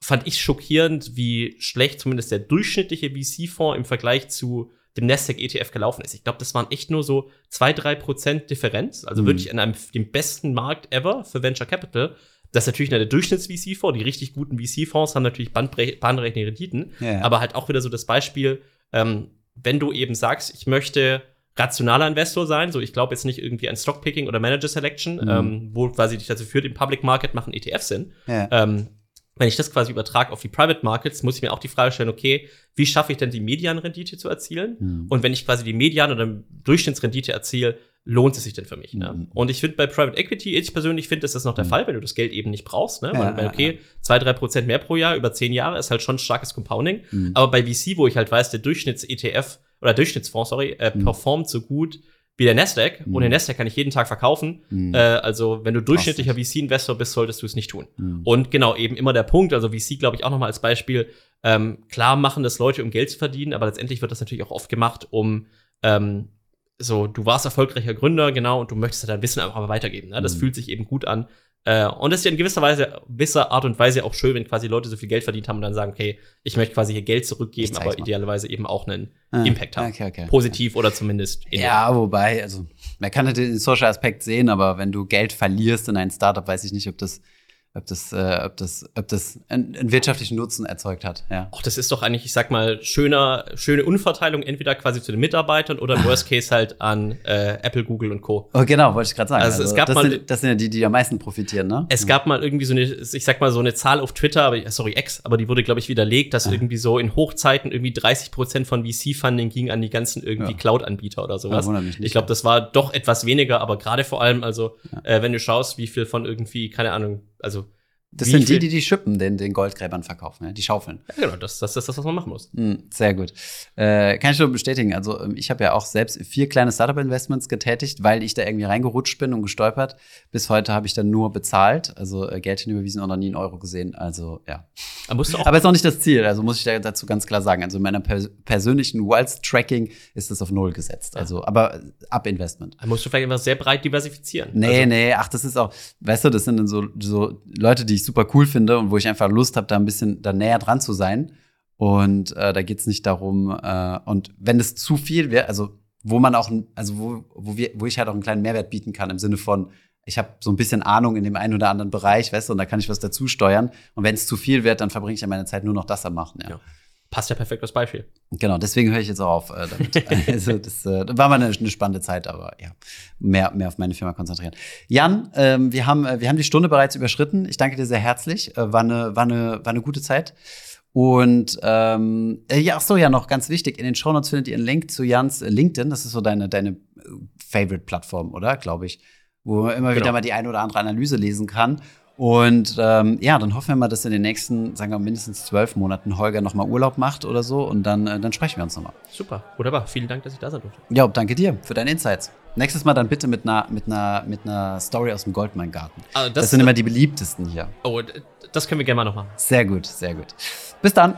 Speaker 1: fand ich schockierend, wie schlecht zumindest der durchschnittliche VC-Fonds im Vergleich zu dem Nasdaq-ETF gelaufen ist. Ich glaube, das waren echt nur so zwei, drei Prozent Differenz. Also
Speaker 2: Mhm.
Speaker 1: wirklich in einem dem besten Markt ever für Venture Capital. Das ist natürlich der Durchschnitts-VC-Fonds. Die richtig guten VC-Fonds haben natürlich bahnbrechende Renditen.
Speaker 2: Ja.
Speaker 1: Aber halt auch wieder so das Beispiel, ähm, wenn du eben sagst, ich möchte rationaler Investor sein, so ich glaube jetzt nicht irgendwie an Stockpicking oder Manager Selection,
Speaker 2: Mhm.
Speaker 1: ähm, wo quasi dich dazu führt, im Public Market machen ETFs Sinn.
Speaker 2: ja.
Speaker 1: Ähm, wenn ich das quasi übertrage auf die Private Markets, muss ich mir auch die Frage stellen, okay, wie schaffe ich denn die Medianrendite zu erzielen?
Speaker 2: Mhm.
Speaker 1: Und wenn ich quasi die Median- oder Durchschnittsrendite erziele, lohnt es sich denn für mich? Ne?
Speaker 2: Mhm.
Speaker 1: Und ich finde bei Private Equity, ich persönlich finde, ist das noch der
Speaker 2: Mhm.
Speaker 1: Fall, wenn du das Geld eben nicht brauchst. Ne? Weil, weil,
Speaker 2: ja,
Speaker 1: okay, zwei, drei Prozent mehr pro Jahr über zehn Jahre ist halt schon starkes Compounding.
Speaker 2: Mhm.
Speaker 1: Aber bei VC, wo ich halt weiß, der Durchschnitts-ETF oder Durchschnittsfonds, sorry, äh,
Speaker 2: Mhm.
Speaker 1: performt so gut wie der Nasdaq.
Speaker 2: Mhm.
Speaker 1: Und den Nasdaq kann ich jeden Tag verkaufen.
Speaker 2: Mhm.
Speaker 1: Äh, also, wenn du durchschnittlicher VC-Investor bist, solltest du es nicht tun.
Speaker 2: Mhm.
Speaker 1: Und genau, eben immer der Punkt, also VC, glaube ich, auch nochmal als Beispiel, ähm, klar machen das Leute, um Geld zu verdienen, aber letztendlich wird das natürlich auch oft gemacht, um ähm, so, du warst erfolgreicher Gründer, genau, und du möchtest dein Wissen einfach mal weitergeben. Ne? Das
Speaker 2: Mhm.
Speaker 1: fühlt sich eben gut an. Äh, und das ist ja in gewisser Weise, gewisser Art und Weise auch schön, wenn quasi Leute so viel Geld verdient haben und dann sagen, okay, ich möchte quasi hier Geld zurückgeben, aber
Speaker 2: mal.
Speaker 1: idealerweise eben auch einen
Speaker 2: Ah,
Speaker 1: Impact haben.
Speaker 2: Okay, okay.
Speaker 1: Positiv oder zumindest in
Speaker 2: Ja, wobei, also man kann halt den Social Aspekt sehen, aber wenn du Geld verlierst in ein Startup, weiß ich nicht, ob das, ob das, äh, ob das, ob das einen, einen wirtschaftlichen Nutzen erzeugt hat. Ja.
Speaker 1: Ach, das ist doch eigentlich, ich sag mal, schöner, schöne Unverteilung, entweder quasi zu den Mitarbeitern oder im Worst Case halt an äh, Apple, Google und Co.
Speaker 2: Oh, genau, wollte ich gerade sagen.
Speaker 1: Also es gab
Speaker 2: das,
Speaker 1: mal-
Speaker 2: sind, das sind ja die, die am meisten profitieren, ne?
Speaker 1: Es gab mal irgendwie so eine, ich sag mal, so eine Zahl auf Twitter, aber sorry, X, aber die wurde, glaube ich, widerlegt, dass
Speaker 2: Ah.
Speaker 1: irgendwie so in Hochzeiten irgendwie 30 Prozent von VC-Funding ging an die ganzen irgendwie
Speaker 2: Ja.
Speaker 1: Cloud-Anbieter oder sowas.
Speaker 2: Ja, nicht,
Speaker 1: ich glaube,
Speaker 2: ja.
Speaker 1: das war doch etwas weniger, aber gerade vor allem, also, äh, wenn du schaust, wie viel von irgendwie, keine Ahnung, also
Speaker 2: Das
Speaker 1: wie
Speaker 2: sind die, die die Schippen den, den Goldgräbern verkaufen, ja? die Schaufeln.
Speaker 1: Ja, genau, das, das, das ist das, was man machen muss.
Speaker 2: Hm, sehr gut. Äh, kann ich nur bestätigen. Also ähm, ich habe ja auch selbst vier kleine Startup-Investments getätigt, weil ich da irgendwie reingerutscht bin und gestolpert. Bis heute habe ich dann nur bezahlt, also äh, Geld hinüberwiesen und noch nie einen Euro gesehen. Also ja.
Speaker 1: Da musst du auch
Speaker 2: Aber ist auch nicht das Ziel. Also muss ich da dazu ganz klar sagen. Also in meiner pers persönlichen Wealth-Tracking ist das auf Null gesetzt. Also aber äh, ab Investment.
Speaker 1: da musst du vielleicht einfach sehr breit diversifizieren.
Speaker 2: Nee,
Speaker 1: also,
Speaker 2: nee, ach, das ist auch, weißt du, das sind dann so, so Leute, die ich super cool finde und wo ich einfach Lust habe, da ein bisschen da näher dran zu sein. Und äh, da geht's nicht darum, äh, und wenn es zu viel wäre, also wo man auch, also wo, wo, wir, wo ich halt auch einen kleinen Mehrwert bieten kann, im Sinne von, ich habe so ein bisschen Ahnung in dem einen oder anderen Bereich, weißt du, und da kann ich was dazu steuern. Und wenn es zu viel wird, dann verbringe ich ja meine Zeit nur noch das am Machen. Ja.
Speaker 1: Ja. Passt ja perfekt als Beispiel.
Speaker 2: Genau, deswegen höre ich jetzt auch auf äh, damit. also das äh, war mal eine, eine spannende Zeit, aber ja, mehr, mehr auf meine Firma konzentrieren. Jan, ähm, wir, haben, äh, wir haben die Stunde bereits überschritten. Ich danke dir sehr herzlich. Äh, war, eine, war, eine, war eine gute Zeit. Und ähm, äh, ja, ach so, ja, noch ganz wichtig, in den Shownotes findet ihr einen Link zu Jans LinkedIn. Das ist so deine, deine äh, Favorite-Plattform, oder? Glaube ich. Wo man immer wieder
Speaker 1: Genau.
Speaker 2: mal die eine oder andere Analyse lesen kann. Und ähm, ja, dann hoffen wir mal, dass in den nächsten, sagen wir mindestens zwölf Monaten Holger noch mal Urlaub macht oder so und dann, äh, dann sprechen wir uns noch mal.
Speaker 1: Super, wunderbar. Vielen Dank, dass ich da sein durfte.
Speaker 2: Ja, danke dir für deine Insights. Nächstes Mal dann bitte mit einer, mit einer, mit einer Story aus dem Goldmine-Garten.
Speaker 1: Ah,
Speaker 2: Das, sind immer die beliebtesten hier.
Speaker 1: oh, das können wir gerne mal noch machen.
Speaker 2: Sehr gut, sehr gut. Bis dann.